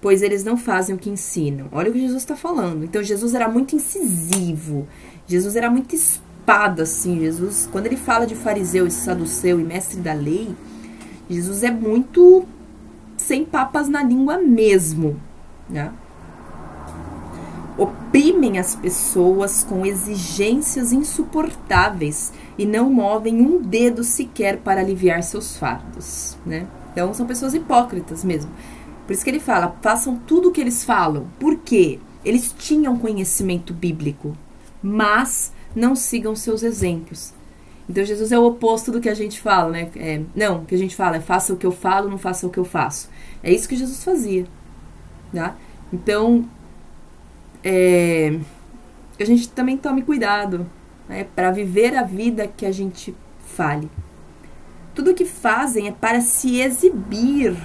pois eles não fazem o que ensinam. Olha o que Jesus está falando. Então, Jesus era muito incisivo, Jesus era muito espada, assim. Jesus, quando ele fala de fariseu e saduceu e mestre da lei, Jesus é muito sem papas na língua mesmo, né? oprimem as pessoas com exigências insuportáveis e não movem um dedo sequer para aliviar seus fardos, né? Então são pessoas hipócritas mesmo. Por isso que ele fala, façam tudo o que eles falam. Por quê? Eles tinham conhecimento bíblico, mas não sigam seus exemplos. Então Jesus é o oposto do que a gente fala, né? É, não, o que a gente fala é faça o que eu falo, não faça o que eu faço. É isso que Jesus fazia, tá? Então é, a gente também tome cuidado né, para viver a vida que a gente fale. Tudo que fazem é para se exibir.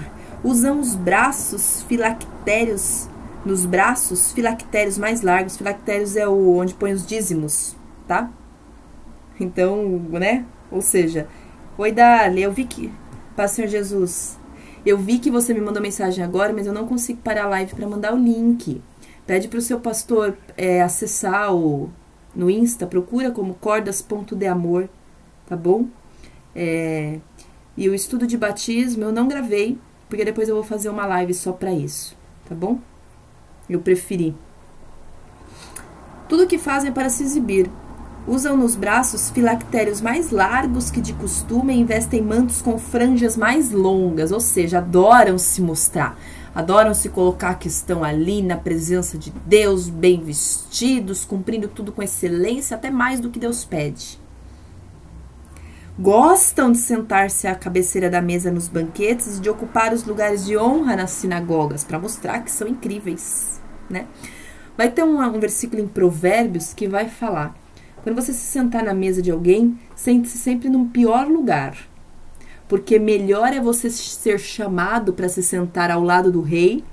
Usam os braços filactérios, nos braços filactérios mais largos. Filactérios é o onde põe os dízimos, tá? Então, né? Ou seja, oi Dali, eu vi que, Pai Senhor Jesus, eu vi que você me mandou mensagem agora, mas eu não consigo parar a live para mandar o link. Pede para o seu pastor é, acessar o, no Insta, procura como cordas.deamor, tá bom? É, e o estudo de batismo eu não gravei, porque depois eu vou fazer uma live só para isso, tá bom? Eu preferi. Tudo que fazem é para se exibir. Usam nos braços filactérios mais largos que de costume e investem mantos com franjas mais longas, ou seja, adoram se mostrar adoram se colocar que estão ali na presença de Deus, bem vestidos, cumprindo tudo com excelência, até mais do que Deus pede. Gostam de sentar-se à cabeceira da mesa nos banquetes e de ocupar os lugares de honra nas sinagogas, para mostrar que são incríveis, né? Vai ter um, um versículo em Provérbios que vai falar: quando você se sentar na mesa de alguém, sente-se sempre num pior lugar, porque melhor é você ser chamado para se sentar ao lado do rei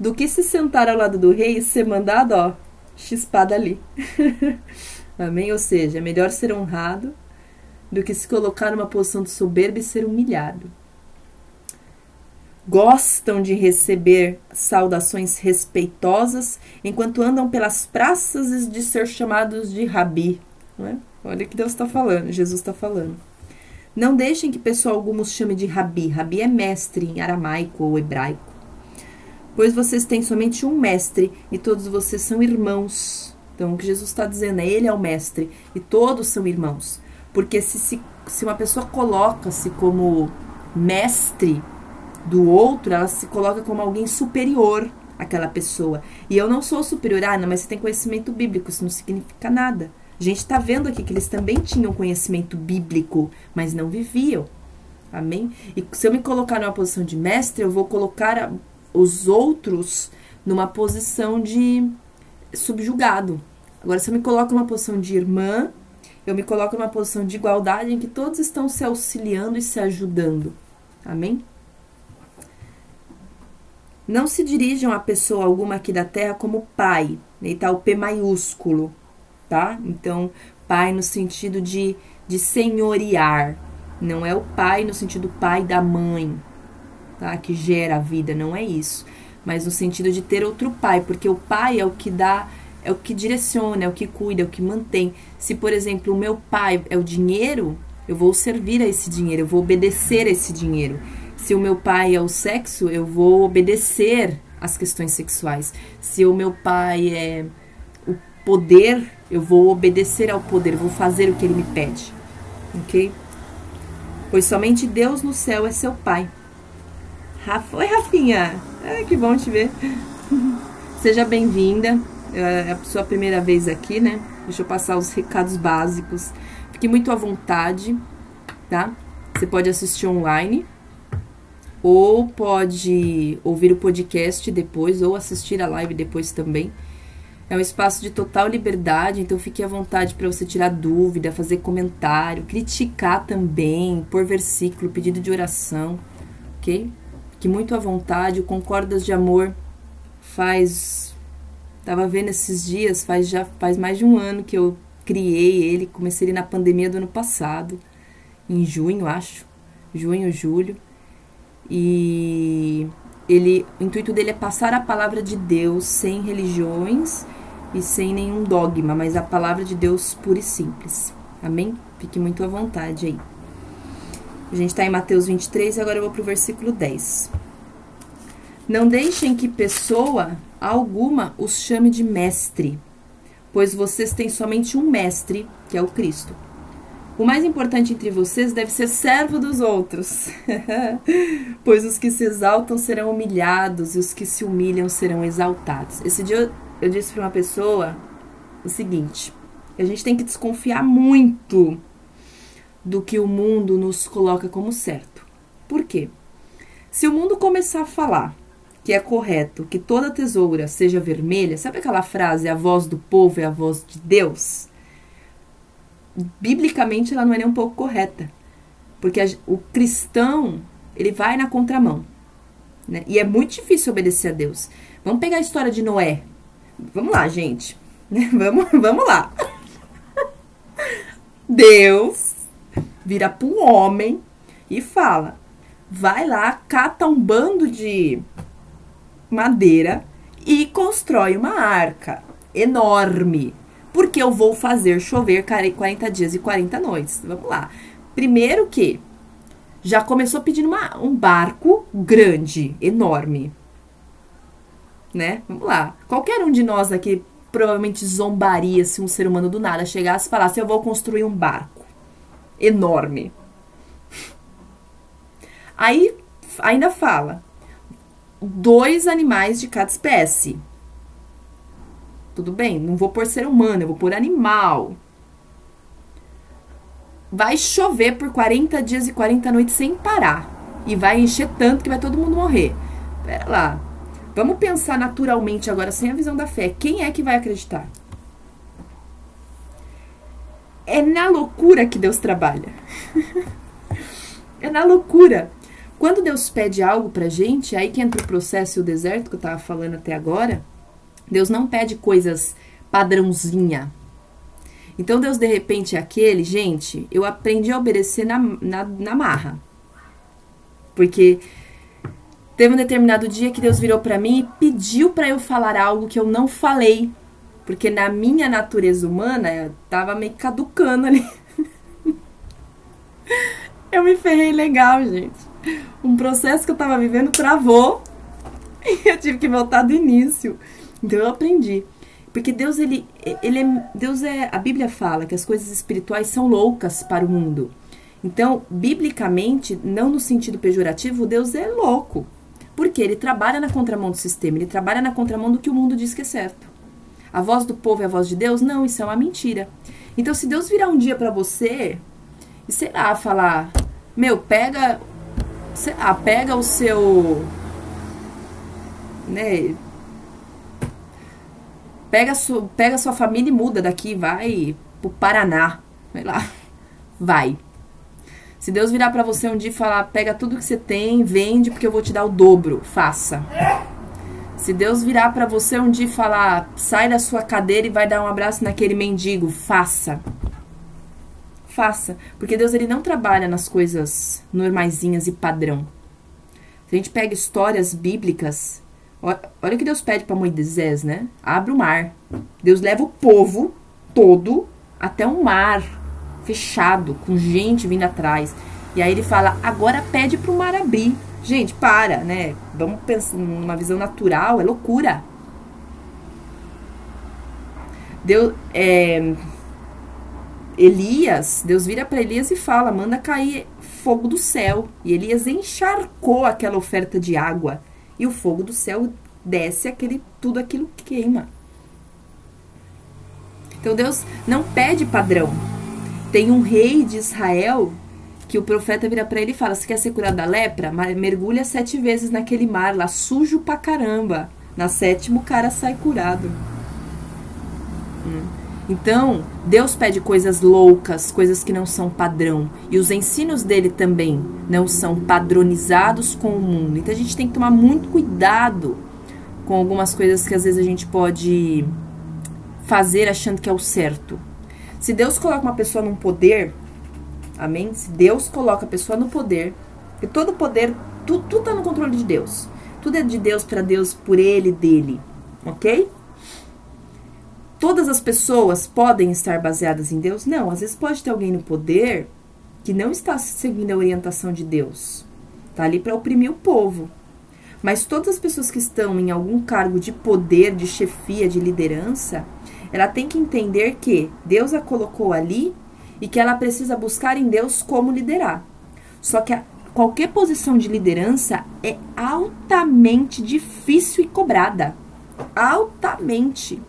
do que se sentar ao lado do rei e ser mandado, ó, chispada ali. Amém? Ou seja, é melhor ser honrado do que se colocar numa posição de soberba e ser humilhado. Gostam de receber saudações respeitosas enquanto andam pelas praças de ser chamados de rabi. Não é? Olha o que Deus está falando, Jesus está falando. Não deixem que pessoa alguma os chame de rabi. Rabi é mestre em aramaico ou hebraico. Pois vocês têm somente um mestre e todos vocês são irmãos. Então, o que Jesus está dizendo é: Ele é o mestre e todos são irmãos. Porque se, se, se uma pessoa coloca-se como mestre do outro, ela se coloca como alguém superior àquela pessoa. E eu não sou superior, ah, não, mas você tem conhecimento bíblico, isso não significa nada. A gente está vendo aqui que eles também tinham conhecimento bíblico, mas não viviam. Amém? E se eu me colocar numa posição de mestre, eu vou colocar os outros numa posição de subjugado. Agora, se eu me coloco numa posição de irmã, eu me coloco numa posição de igualdade em que todos estão se auxiliando e se ajudando. Amém? Não se dirijam a pessoa alguma aqui da terra como pai, e tá o P maiúsculo, tá? Então, pai no sentido de, de senhorear, não é o pai no sentido pai da mãe, tá? Que gera a vida, não é isso. Mas no sentido de ter outro pai, porque o pai é o que dá, é o que direciona, é o que cuida, é o que mantém. Se, por exemplo, o meu pai é o dinheiro, eu vou servir a esse dinheiro, eu vou obedecer a esse dinheiro. Se o meu pai é o sexo, eu vou obedecer às questões sexuais. Se o meu pai é o poder, eu vou obedecer ao poder, vou fazer o que ele me pede. Ok? Pois somente Deus no céu é seu Pai. Rafa, oi, Rafinha! Ah, que bom te ver. Seja bem-vinda. É a sua primeira vez aqui, né? Deixa eu passar os recados básicos. Fique muito à vontade, tá? Você pode assistir online ou pode ouvir o podcast depois ou assistir a live depois também. É um espaço de total liberdade, então fique à vontade para você tirar dúvida, fazer comentário, criticar também, por versículo, pedido de oração, ok? Fique muito à vontade. O Concordas de Amor faz Tava vendo esses dias, faz já faz mais de um ano que eu criei ele, comecei ele na pandemia do ano passado, em junho, acho, junho, julho. E ele, o intuito dele é passar a palavra de Deus sem religiões e sem nenhum dogma, mas a palavra de Deus pura e simples. Amém? Fique muito à vontade aí. A gente está em Mateus 23 e agora eu vou para o versículo 10. Não deixem que pessoa alguma os chame de mestre, pois vocês têm somente um mestre, que é o Cristo. O mais importante entre vocês deve ser servo dos outros, pois os que se exaltam serão humilhados e os que se humilham serão exaltados. Esse dia eu, disse para uma pessoa o seguinte: a gente tem que desconfiar muito do que o mundo nos coloca como certo. Por quê? Se o mundo começar a falar que é correto que toda tesoura seja vermelha, sabe aquela frase, a voz do povo é a voz de Deus? Biblicamente ela não é nem um pouco correta. Porque a, o cristão, ele vai na contramão. Né? E é muito difícil obedecer a Deus. Vamos pegar a história de Noé. Vamos lá, gente. vamos, vamos lá. Deus vira para um homem e fala: vai lá, cata um bando de madeira e constrói uma arca enorme. Porque eu vou fazer chover 40 dias e 40 noites. Vamos lá. Primeiro que já começou pedindo uma, um barco grande, enorme. Né? Vamos lá. Qualquer um de nós aqui provavelmente zombaria se um ser humano do nada chegasse e falasse: Eu vou construir um barco enorme. Aí ainda fala: dois animais de cada espécie. Tudo bem, não vou por ser humano, eu vou por animal. Vai chover por 40 dias e 40 noites sem parar. E vai encher tanto que vai todo mundo morrer. Pera lá. Vamos pensar naturalmente agora, sem a visão da fé. Quem é que vai acreditar? É na loucura que Deus trabalha. é na loucura. Quando Deus pede algo pra gente, aí que entra o processo e o deserto que eu tava falando até agora, Deus não pede coisas padrãozinha. Então Deus de repente é aquele, gente, eu aprendi a obedecer na, na, na marra. Porque teve um determinado dia que Deus virou para mim e pediu para eu falar algo que eu não falei. Porque na minha natureza humana, eu tava meio caducando ali. eu me ferrei legal, gente um processo que eu estava vivendo travou e eu tive que voltar do início. Então eu aprendi. Porque Deus, ele, ele é, Deus é, a Bíblia fala que as coisas espirituais são loucas para o mundo. Então, biblicamente, não no sentido pejorativo, Deus é louco. Porque ele trabalha na contramão do sistema, ele trabalha na contramão do que o mundo diz que é certo. A voz do povo é a voz de Deus? Não, isso é uma mentira. Então, se Deus virar um dia para você e sei lá, falar: Meu, pega sei lá, pega o seu. Né? Pega, su, pega sua família e muda daqui, vai pro Paraná. Sei lá. Vai. Se Deus virar para você um dia e falar, pega tudo que você tem, vende, porque eu vou te dar o dobro, faça. Se Deus virar para você um dia e falar, sai da sua cadeira e vai dar um abraço naquele mendigo, faça faça. Porque Deus ele não trabalha nas coisas normaisinhas e padrão. Se a gente pega histórias bíblicas, olha o que Deus pede para Moisés, né? Abre o mar. Deus leva o povo todo até um mar fechado, com gente vindo atrás. E aí ele fala: agora pede para o mar abrir. Gente, para, né? Vamos pensar numa visão natural, é loucura. Deus, é, Elias, Deus vira para Elias e fala: manda cair fogo do céu. E Elias encharcou aquela oferta de água. E o fogo do céu desce aquele tudo aquilo que queima. Então Deus não pede padrão. Tem um rei de Israel que o profeta vira para ele e fala: "Você quer ser curado da lepra? Mergulha sete vezes naquele mar lá, sujo pra caramba. Na sétima o cara sai curado." Hum. Então, Deus pede coisas loucas, coisas que não são padrão. E os ensinos dele também não são padronizados com o mundo. Então, a gente tem que tomar muito cuidado com com algumas coisas que às vezes a gente pode fazer achando que é o certo. Se Deus coloca uma pessoa num poder, amém? Se Deus coloca a pessoa no poder, e todo poder, tudo, tudo tá no controle de Deus. Tudo é de Deus para Deus, por Ele, dele, ok? Todas as pessoas podem estar baseadas em Deus? Não, às vezes pode ter alguém no poder que não está seguindo a orientação de Deus. Tá ali para oprimir o povo. Mas todas as pessoas que estão em algum cargo de poder, de chefia, de liderança, ela tem que entender que Deus a colocou ali e que ela precisa buscar em Deus como liderar. Só que a, qualquer posição de liderança é altamente difícil e cobrada. Altamente.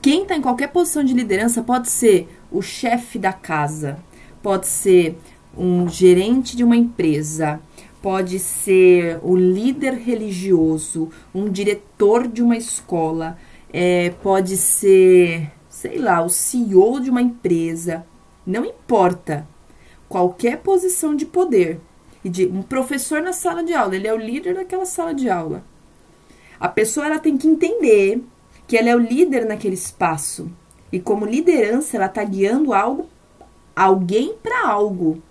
Quem está em qualquer posição de liderança pode ser o chefe da casa, pode ser um gerente de uma empresa, pode ser o líder religioso, um diretor de uma escola, é, pode ser, sei lá, o CEO de uma empresa. Não importa. Qualquer posição de poder. E de um professor na sala de aula, ele é o líder daquela sala de aula. A pessoa ela tem que entender que ela é o líder naquele espaço. E como liderança, ela está guiando algo, alguém para algo.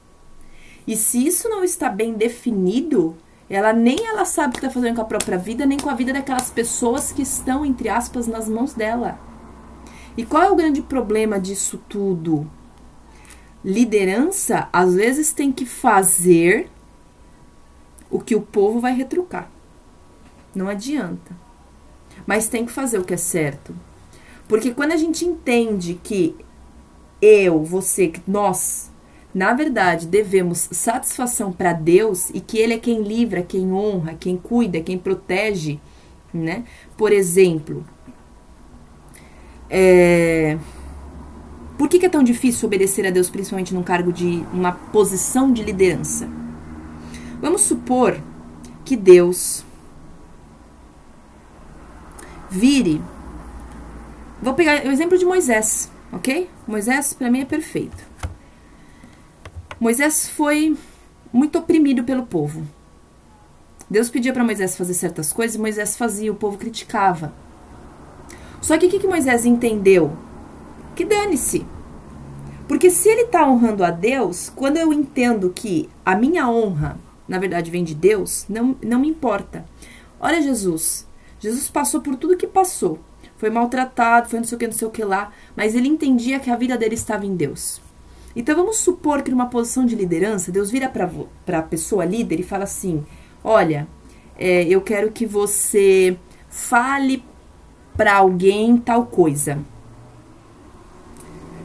E se isso não está bem definido, ela nem ela sabe o que está fazendo com a própria vida, nem com a vida daquelas pessoas que estão, entre aspas, nas mãos dela. E qual é o grande problema disso tudo? Liderança, às vezes, tem que fazer o que o povo vai retrucar. Não adianta mas tem que fazer o que é certo. Porque quando a gente entende que eu, você, nós, na verdade, devemos satisfação para Deus e que Ele é quem livra, quem honra, quem cuida, quem protege, né? Por exemplo, é... por que, que é tão difícil obedecer a Deus, principalmente num cargo de uma posição de liderança? Vamos supor que Deus vire. Vou pegar o exemplo de Moisés, ok? Moisés, para mim, é perfeito. Moisés foi muito oprimido pelo povo. Deus pedia para Moisés fazer certas coisas e Moisés fazia, o povo criticava. Só que o que, que Moisés entendeu? Que dane-se. Porque se ele está honrando a Deus, quando eu entendo que a minha honra, na verdade, vem de Deus, não, não me importa. Olha Jesus, Jesus passou por tudo que passou. Foi maltratado, foi não sei o que, não sei o que lá, mas ele entendia que a vida dele estava em Deus. Então vamos supor que numa posição de liderança, Deus vira para a pessoa líder e fala assim: Olha, é, eu quero que você fale para alguém tal coisa.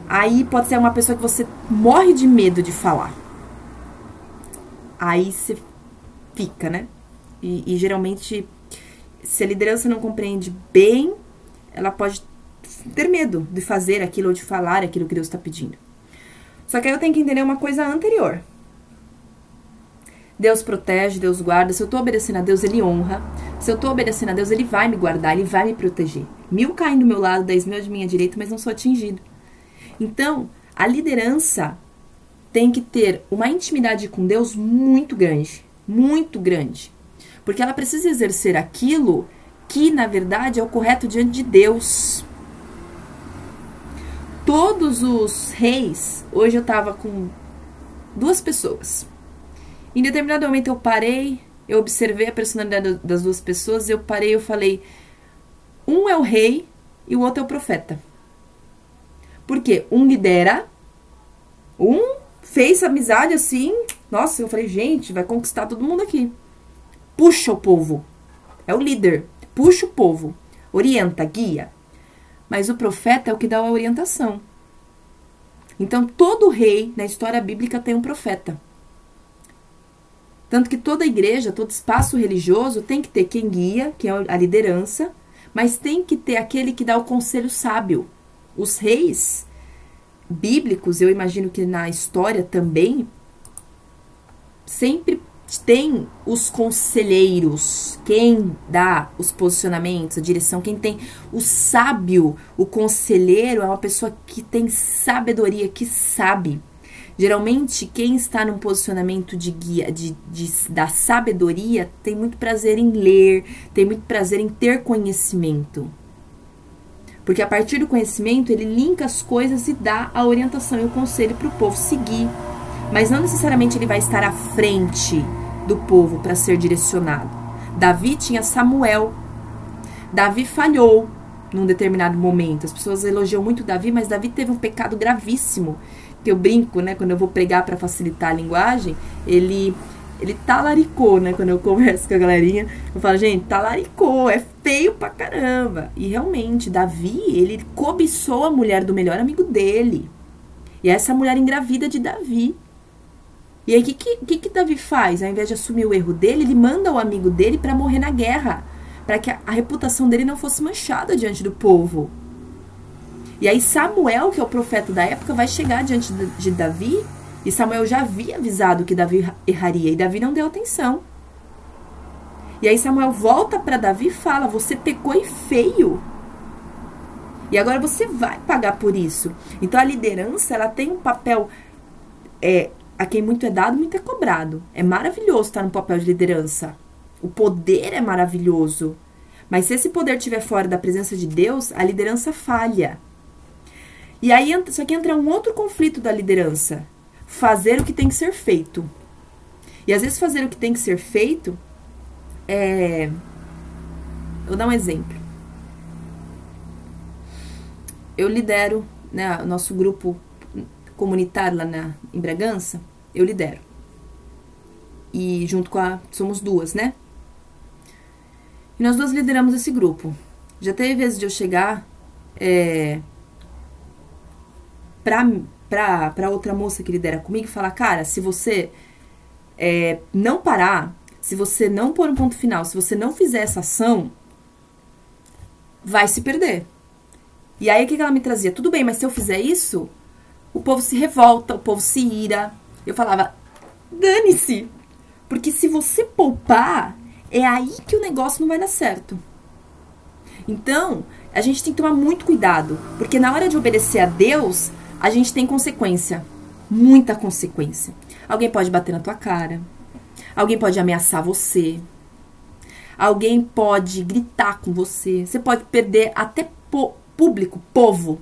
Aí pode ser uma pessoa que você morre de medo de falar. Aí você fica, né? E, e geralmente se a liderança não compreende bem, ela pode ter medo de fazer aquilo ou de falar aquilo que Deus está pedindo. Só que aí eu tenho que entender uma coisa anterior. Deus protege, Deus guarda. Se eu estou obedecendo a Deus, Ele honra. Se eu estou obedecendo a Deus, Ele vai me guardar, Ele vai me proteger. Mil caem do meu lado, dez mil de minha direita, mas não sou atingido. Então, a liderança tem que ter uma intimidade com Deus muito grande. Muito grande. Porque ela precisa exercer aquilo que, na verdade, é o correto diante de Deus. Todos os reis, hoje eu estava com duas pessoas. Em determinado momento eu parei, eu observei a personalidade das duas pessoas, eu parei eu falei: um é o rei e o outro é o profeta. Porque um lidera, um fez amizade assim, nossa, eu falei, gente, vai conquistar todo mundo aqui puxa o povo. É o líder, puxa o povo, orienta, guia. Mas o profeta é o que dá a orientação. Então, todo rei na história bíblica tem um profeta. Tanto que toda igreja, todo espaço religioso tem que ter quem guia, que é a liderança, mas tem que ter aquele que dá o conselho sábio. Os reis bíblicos, eu imagino que na história também, sempre tem os conselheiros, quem dá os posicionamentos, a direção, quem tem o sábio, o conselheiro é uma pessoa que tem sabedoria, que sabe. Geralmente, quem está num posicionamento de guia, de, de, da sabedoria, tem muito prazer em ler, tem muito prazer em ter conhecimento. Porque a partir do conhecimento, ele linka as coisas e dá a orientação e o conselho para o povo seguir. Mas não necessariamente ele vai estar à frente do povo para ser direcionado. Davi tinha Samuel. Davi falhou num determinado momento. As pessoas elogiam muito Davi, mas Davi teve um pecado gravíssimo. Que eu brinco, né, quando eu vou pregar para facilitar a linguagem, ele ele talaricou, né? Quando eu converso com a galerinha, eu falo, gente, talaricou, é feio pra caramba. E realmente, Davi, ele cobiçou a mulher do melhor amigo dele. E essa mulher engravida de Davi. E aí, o que, que, que Davi faz? Ao invés de assumir o erro dele, ele manda o amigo dele para morrer na guerra. para que a, a reputação dele não fosse manchada diante do povo. E aí, Samuel, que é o profeta da época, vai chegar diante de, de Davi e Samuel já havia avisado que Davi erraria e Davi não deu atenção. E aí Samuel volta para Davi e fala: Você pecou e feio. E agora você vai pagar por isso. Então a liderança ela tem um papel é, a quem muito é dado, muito é cobrado. É maravilhoso estar no papel de liderança. O poder é maravilhoso. Mas se esse poder estiver fora da presença de Deus, a liderança falha. E aí só que entra um outro conflito da liderança, fazer o que tem que ser feito. E às vezes fazer o que tem que ser feito é. Vou dar um exemplo. Eu lidero né, o nosso grupo comunitário lá na, em Bragança, eu lidero. E junto com a. Somos duas, né? E nós duas lideramos esse grupo. Já teve vezes de eu chegar é, pra, pra, pra outra moça que lidera comigo e falar, cara, se você é, não parar, se você não pôr um ponto final, se você não fizer essa ação, vai se perder. E aí o que ela me trazia? Tudo bem, mas se eu fizer isso, o povo se revolta, o povo se ira. Eu falava, dane-se. Porque se você poupar, é aí que o negócio não vai dar certo. Então, a gente tem que tomar muito cuidado, porque na hora de obedecer a Deus, a gente tem consequência. Muita consequência. Alguém pode bater na tua cara. Alguém pode ameaçar você. Alguém pode gritar com você. Você pode perder até público, povo.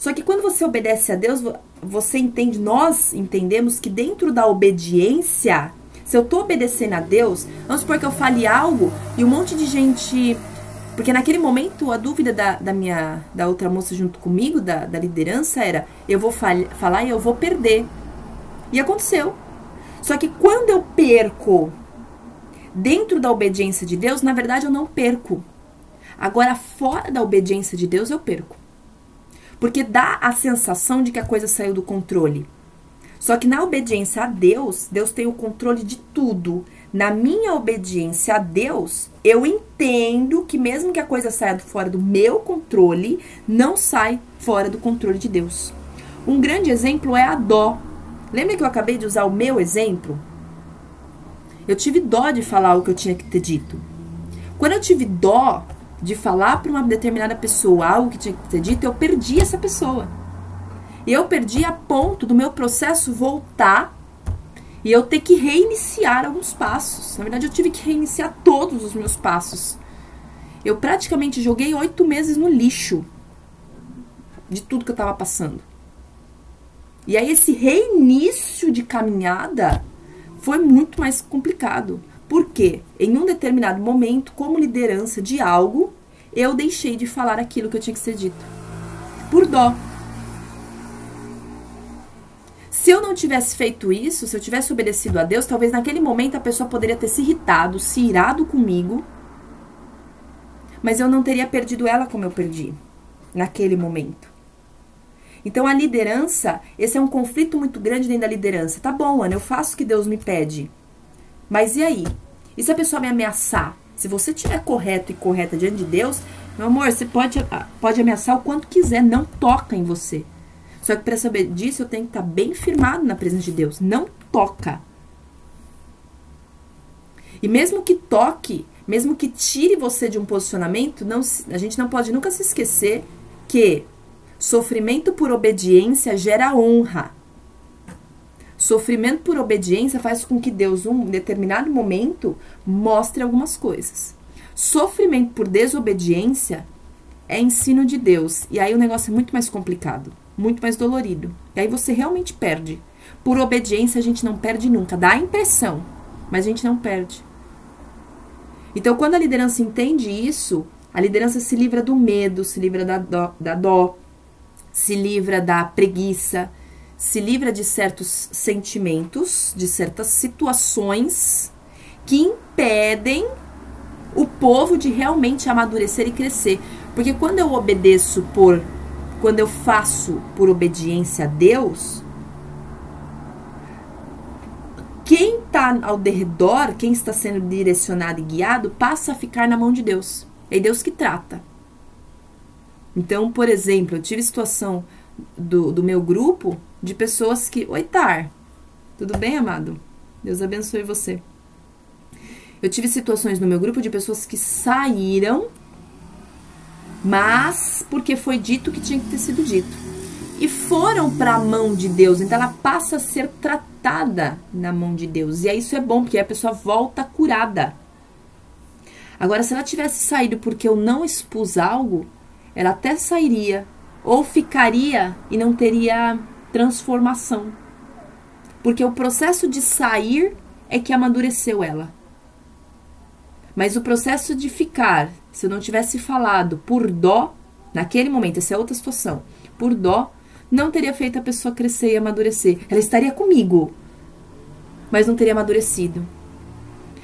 Só que quando você obedece a Deus, você entende, nós entendemos que dentro da obediência, se eu tô obedecendo a Deus, vamos supor que eu fale algo e um monte de gente porque naquele momento a dúvida da, da minha da outra moça junto comigo, da, da liderança, era eu vou fal falar e eu vou perder. E aconteceu. Só que quando eu perco dentro da obediência de Deus, na verdade eu não perco. Agora, fora da obediência de Deus, eu perco. Porque dá a sensação de que a coisa saiu do controle. Só que na obediência a Deus, Deus tem o controle de tudo na minha obediência a Deus, eu entendo que mesmo que a coisa saia fora do meu controle, não sai fora do controle de Deus. Um grande exemplo é a dó. Lembra que eu acabei de usar o meu exemplo? Eu tive dó de falar o que eu tinha que ter dito. Quando eu tive dó de falar para uma determinada pessoa algo que tinha que ter dito, eu perdi essa pessoa. E eu perdi a ponto do meu processo voltar e eu ter que reiniciar alguns passos. Na verdade, eu tive que reiniciar todos os meus passos. Eu praticamente joguei oito meses no lixo de tudo que eu estava passando. E aí, esse reinício de caminhada foi muito mais complicado. Porque, em um determinado momento, como liderança de algo, eu deixei de falar aquilo que eu tinha que ser dito. Por dó. Se eu não tivesse feito isso, se eu tivesse obedecido a Deus, talvez naquele momento a pessoa poderia ter se irritado, se irado comigo, mas eu não teria perdido ela como eu perdi naquele momento. Então a liderança, esse é um conflito muito grande dentro da liderança. Tá bom, Ana, eu faço o que Deus me pede. Mas e aí? E se a pessoa me ameaçar? Se você estiver correto e correta diante de Deus, meu amor, você pode, pode ameaçar o quanto quiser, não toca em você. Só que para saber disso, eu tenho que estar tá bem firmado na presença de Deus. Não toca. E mesmo que toque, mesmo que tire você de um posicionamento, não, a gente não pode nunca se esquecer que sofrimento por obediência gera honra. Sofrimento por obediência faz com que Deus, um determinado momento, mostre algumas coisas. Sofrimento por desobediência é ensino de Deus. E aí o negócio é muito mais complicado, muito mais dolorido. E aí você realmente perde. Por obediência a gente não perde nunca. Dá a impressão, mas a gente não perde. Então, quando a liderança entende isso, a liderança se livra do medo, se livra da dó, da dó se livra da preguiça, se livra de certos sentimentos, de certas situações que impedem o povo de realmente amadurecer e crescer. Porque quando eu obedeço por. Quando eu faço por obediência a Deus, quem está ao redor, quem está sendo direcionado e guiado, passa a ficar na mão de Deus. É Deus que trata. Então, por exemplo, eu tive situação do, do meu grupo de pessoas que. Oi, Tar. Tudo bem, amado? Deus abençoe você. Eu tive situações no meu grupo de pessoas que saíram, mas porque foi dito que tinha que ter sido dito. E foram para a mão de Deus. Então ela passa a ser tratada na mão de Deus. E aí isso é bom, porque a pessoa volta curada. Agora, se ela tivesse saído porque eu não expus algo, ela até sairia ou ficaria e não teria transformação. Porque o processo de sair é que amadureceu ela. Mas o processo de ficar, se eu não tivesse falado por dó, naquele momento, essa é outra situação, por dó, não teria feito a pessoa crescer e amadurecer. Ela estaria comigo, mas não teria amadurecido.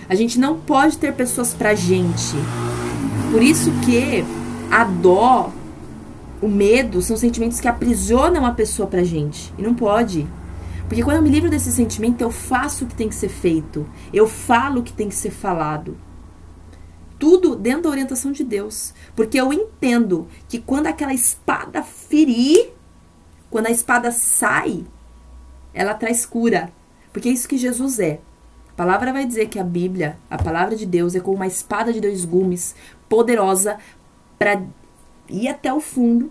A gente não pode ter pessoas pra gente. Por isso que a dó o medo são sentimentos que aprisionam a pessoa pra gente. E não pode. Porque quando eu me livro desse sentimento, eu faço o que tem que ser feito. Eu falo o que tem que ser falado. Tudo dentro da orientação de Deus. Porque eu entendo que quando aquela espada ferir, quando a espada sai, ela traz cura. Porque é isso que Jesus é. A palavra vai dizer que a Bíblia, a palavra de Deus, é como uma espada de dois gumes, poderosa para ir até o fundo,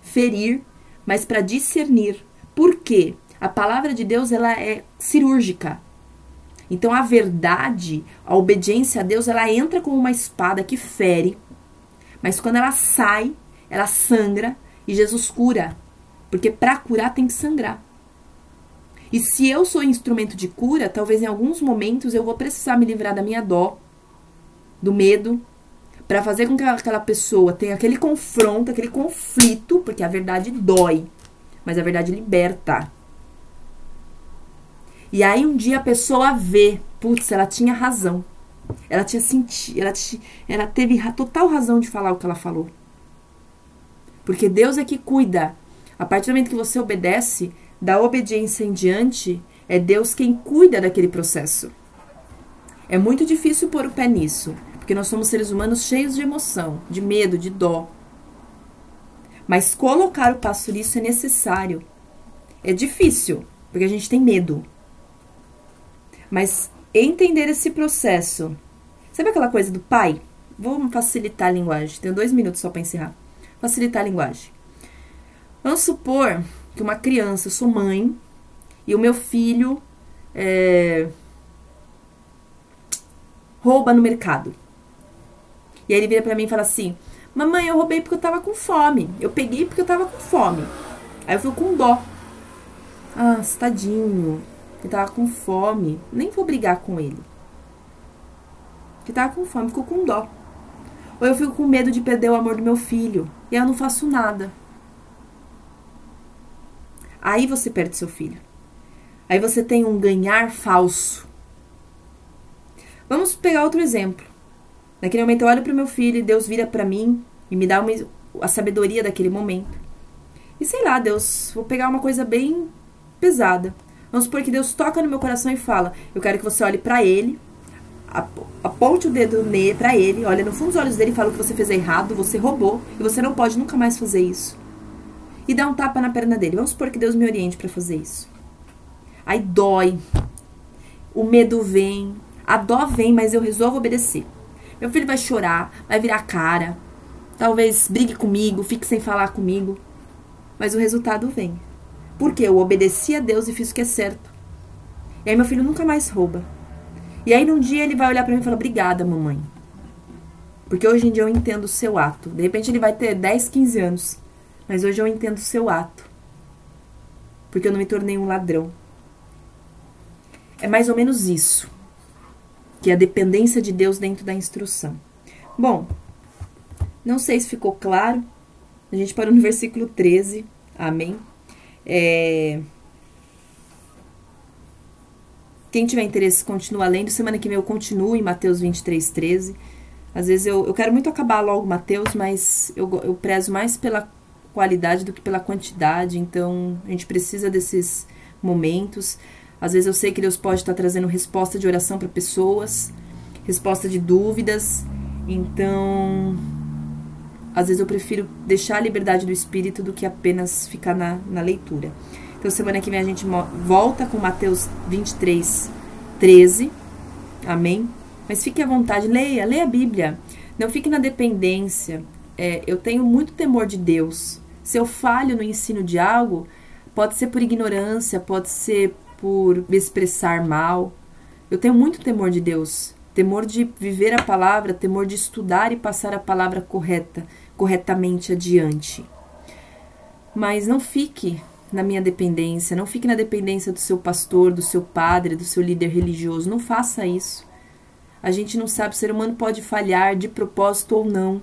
ferir, mas para discernir. Por quê? A palavra de Deus ela é cirúrgica. Então a verdade, a obediência a Deus, ela entra como uma espada que fere, mas quando ela sai, ela sangra e Jesus cura. Porque para curar tem que sangrar. E se eu sou instrumento de cura, talvez em alguns momentos eu vou precisar me livrar da minha dó, do medo, para fazer com que aquela pessoa tenha aquele confronto, aquele conflito, porque a verdade dói, mas a verdade liberta. E aí um dia a pessoa vê, putz, ela tinha razão. Ela tinha sentido, ela, ela teve total razão de falar o que ela falou. Porque Deus é que cuida. A partir do momento que você obedece, da obediência em diante, é Deus quem cuida daquele processo. É muito difícil pôr o pé nisso. Porque nós somos seres humanos cheios de emoção, de medo, de dó. Mas colocar o passo nisso é necessário. É difícil, porque a gente tem medo. Mas entender esse processo. Sabe aquela coisa do pai? Vou facilitar a linguagem. Tenho dois minutos só para encerrar. Facilitar a linguagem. Vamos supor que uma criança, eu sou mãe, e o meu filho é, rouba no mercado. E aí ele vira pra mim e fala assim: Mamãe, eu roubei porque eu tava com fome. Eu peguei porque eu tava com fome. Aí eu fico com dó. Ah, tadinho. Ele tava com fome. Nem vou brigar com ele. Ele tava com fome, ficou com dó. Ou eu fico com medo de perder o amor do meu filho. E eu não faço nada. Aí você perde seu filho. Aí você tem um ganhar falso. Vamos pegar outro exemplo. Naquele momento eu olho para o meu filho e Deus vira para mim e me dá uma, a sabedoria daquele momento. E sei lá, Deus, vou pegar uma coisa bem pesada. Vamos supor que Deus toca no meu coração e fala: Eu quero que você olhe para ele, aponte o dedo para ele, olha no fundo dos olhos dele e fala que você fez errado, você roubou e você não pode nunca mais fazer isso. E dá um tapa na perna dele. Vamos supor que Deus me oriente para fazer isso. Aí dói, o medo vem, a dó vem, mas eu resolvo obedecer. Meu filho vai chorar, vai virar cara, talvez brigue comigo, fique sem falar comigo, mas o resultado vem. Porque eu obedeci a Deus e fiz o que é certo. E aí meu filho nunca mais rouba. E aí num dia ele vai olhar para mim e falar: "Obrigada, mamãe". Porque hoje em dia eu entendo o seu ato. De repente ele vai ter 10, 15 anos, mas hoje eu entendo o seu ato. Porque eu não me tornei um ladrão. É mais ou menos isso. Que é a dependência de Deus dentro da instrução. Bom, não sei se ficou claro. A gente parou no versículo 13. Amém. É... Quem tiver interesse, continua lendo. Semana que vem eu continuo em Mateus 23, 13. Às vezes eu, eu quero muito acabar logo Mateus, mas eu, eu prezo mais pela qualidade do que pela quantidade. Então a gente precisa desses momentos. Às vezes eu sei que Deus pode estar trazendo resposta de oração para pessoas, resposta de dúvidas. Então, às vezes eu prefiro deixar a liberdade do espírito do que apenas ficar na, na leitura. Então, semana que vem a gente volta com Mateus 23, 13. Amém? Mas fique à vontade, leia, leia a Bíblia. Não fique na dependência. É, eu tenho muito temor de Deus. Se eu falho no ensino de algo, pode ser por ignorância, pode ser por me expressar mal. Eu tenho muito temor de Deus. Temor de viver a palavra, temor de estudar e passar a palavra correta, corretamente adiante. Mas não fique na minha dependência, não fique na dependência do seu pastor, do seu padre, do seu líder religioso. Não faça isso. A gente não sabe, o ser humano pode falhar de propósito ou não.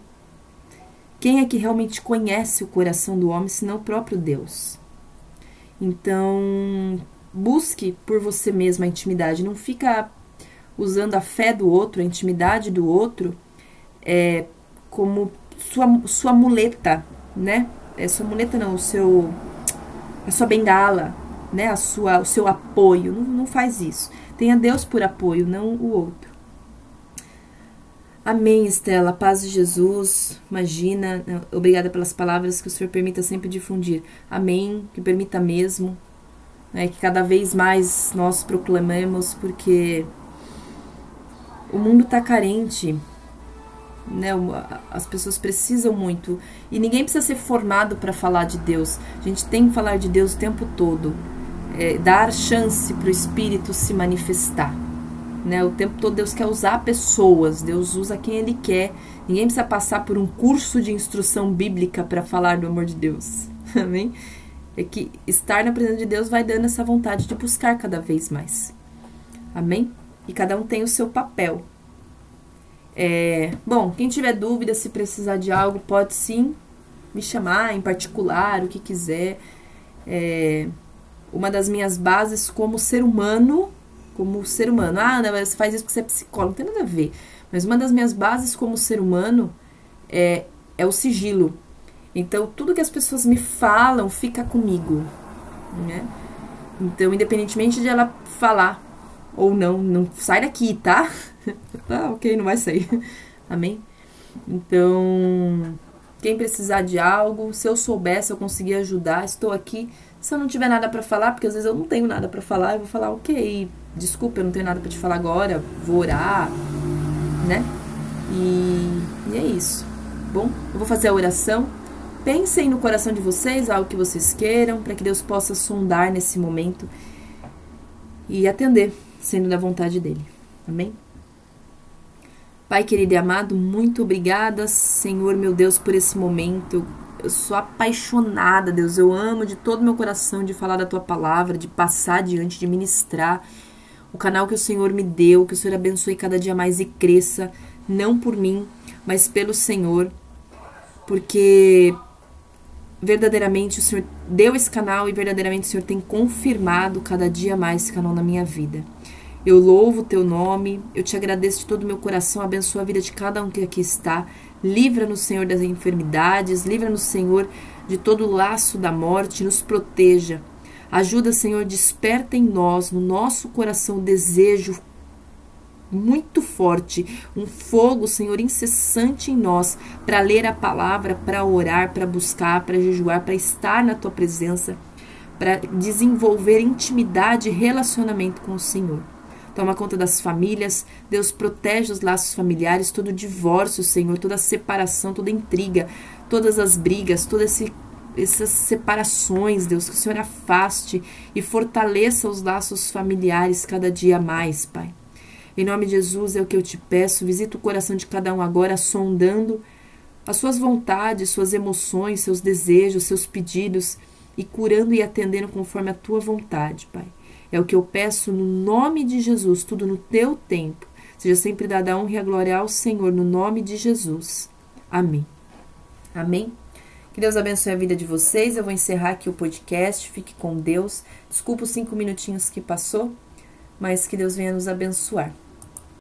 Quem é que realmente conhece o coração do homem senão o próprio Deus? Então, busque por você mesmo a intimidade. Não fica usando a fé do outro, a intimidade do outro, é, como sua, sua muleta, né? É sua muleta não, o seu a sua bengala, né? A sua, o seu apoio. Não, não faz isso. Tenha Deus por apoio, não o outro. Amém, Estela. Paz de Jesus. Imagina. Obrigada pelas palavras que o Senhor permita sempre difundir. Amém. Que permita mesmo. Né, que cada vez mais nós proclamemos, porque o mundo está carente. Né, as pessoas precisam muito e ninguém precisa ser formado para falar de Deus. A gente tem que falar de Deus o tempo todo, é, dar chance para o Espírito se manifestar. Né? O tempo todo Deus quer usar pessoas, Deus usa quem Ele quer. Ninguém precisa passar por um curso de instrução bíblica para falar do amor de Deus. Amém? É que estar na presença de Deus vai dando essa vontade de buscar cada vez mais. Amém? E cada um tem o seu papel. É, bom, quem tiver dúvida, se precisar de algo, pode sim me chamar em particular, o que quiser. É, uma das minhas bases como ser humano, como ser humano. Ah, não, você faz isso porque você é psicólogo, não tem nada a ver. Mas uma das minhas bases como ser humano é, é o sigilo. Então, tudo que as pessoas me falam fica comigo, né? Então, independentemente de ela falar ou não, não sai daqui, tá? ah, ok, não vai sair. Amém? Então, quem precisar de algo, se eu souber, se eu conseguir ajudar, estou aqui. Se eu não tiver nada para falar, porque às vezes eu não tenho nada para falar, eu vou falar, ok, desculpa, eu não tenho nada para te falar agora, vou orar, né? E, e é isso. Bom, eu vou fazer a oração. Pensem no coração de vocês, algo que vocês queiram, para que Deus possa sondar nesse momento e atender sendo da vontade dele. Amém? Pai querido e amado, muito obrigada, Senhor meu Deus, por esse momento. Eu sou apaixonada, Deus. Eu amo de todo meu coração de falar da tua palavra, de passar diante, de ministrar o canal que o Senhor me deu, que o Senhor abençoe cada dia mais e cresça, não por mim, mas pelo Senhor, porque verdadeiramente o Senhor deu esse canal e verdadeiramente o Senhor tem confirmado cada dia mais esse canal na minha vida. Eu louvo o teu nome, eu te agradeço de todo o meu coração, abençoa a vida de cada um que aqui está. Livra-nos, Senhor, das enfermidades, livra-nos, Senhor, de todo o laço da morte, nos proteja. Ajuda, Senhor, desperta em nós, no nosso coração, o desejo muito forte, um fogo, Senhor, incessante em nós, para ler a palavra, para orar, para buscar, para jejuar, para estar na tua presença, para desenvolver intimidade e relacionamento com o Senhor toma conta das famílias. Deus protege os laços familiares, todo divórcio, Senhor, toda separação, toda intriga, todas as brigas, todo esse essas separações, Deus, que o Senhor afaste e fortaleça os laços familiares cada dia mais, Pai. Em nome de Jesus é o que eu te peço. Visita o coração de cada um agora, sondando as suas vontades, suas emoções, seus desejos, seus pedidos e curando e atendendo conforme a tua vontade, Pai. É o que eu peço no nome de Jesus, tudo no teu tempo. Seja sempre dada a honra e a glória ao Senhor, no nome de Jesus. Amém. Amém. Que Deus abençoe a vida de vocês. Eu vou encerrar aqui o podcast. Fique com Deus. Desculpa os cinco minutinhos que passou, mas que Deus venha nos abençoar.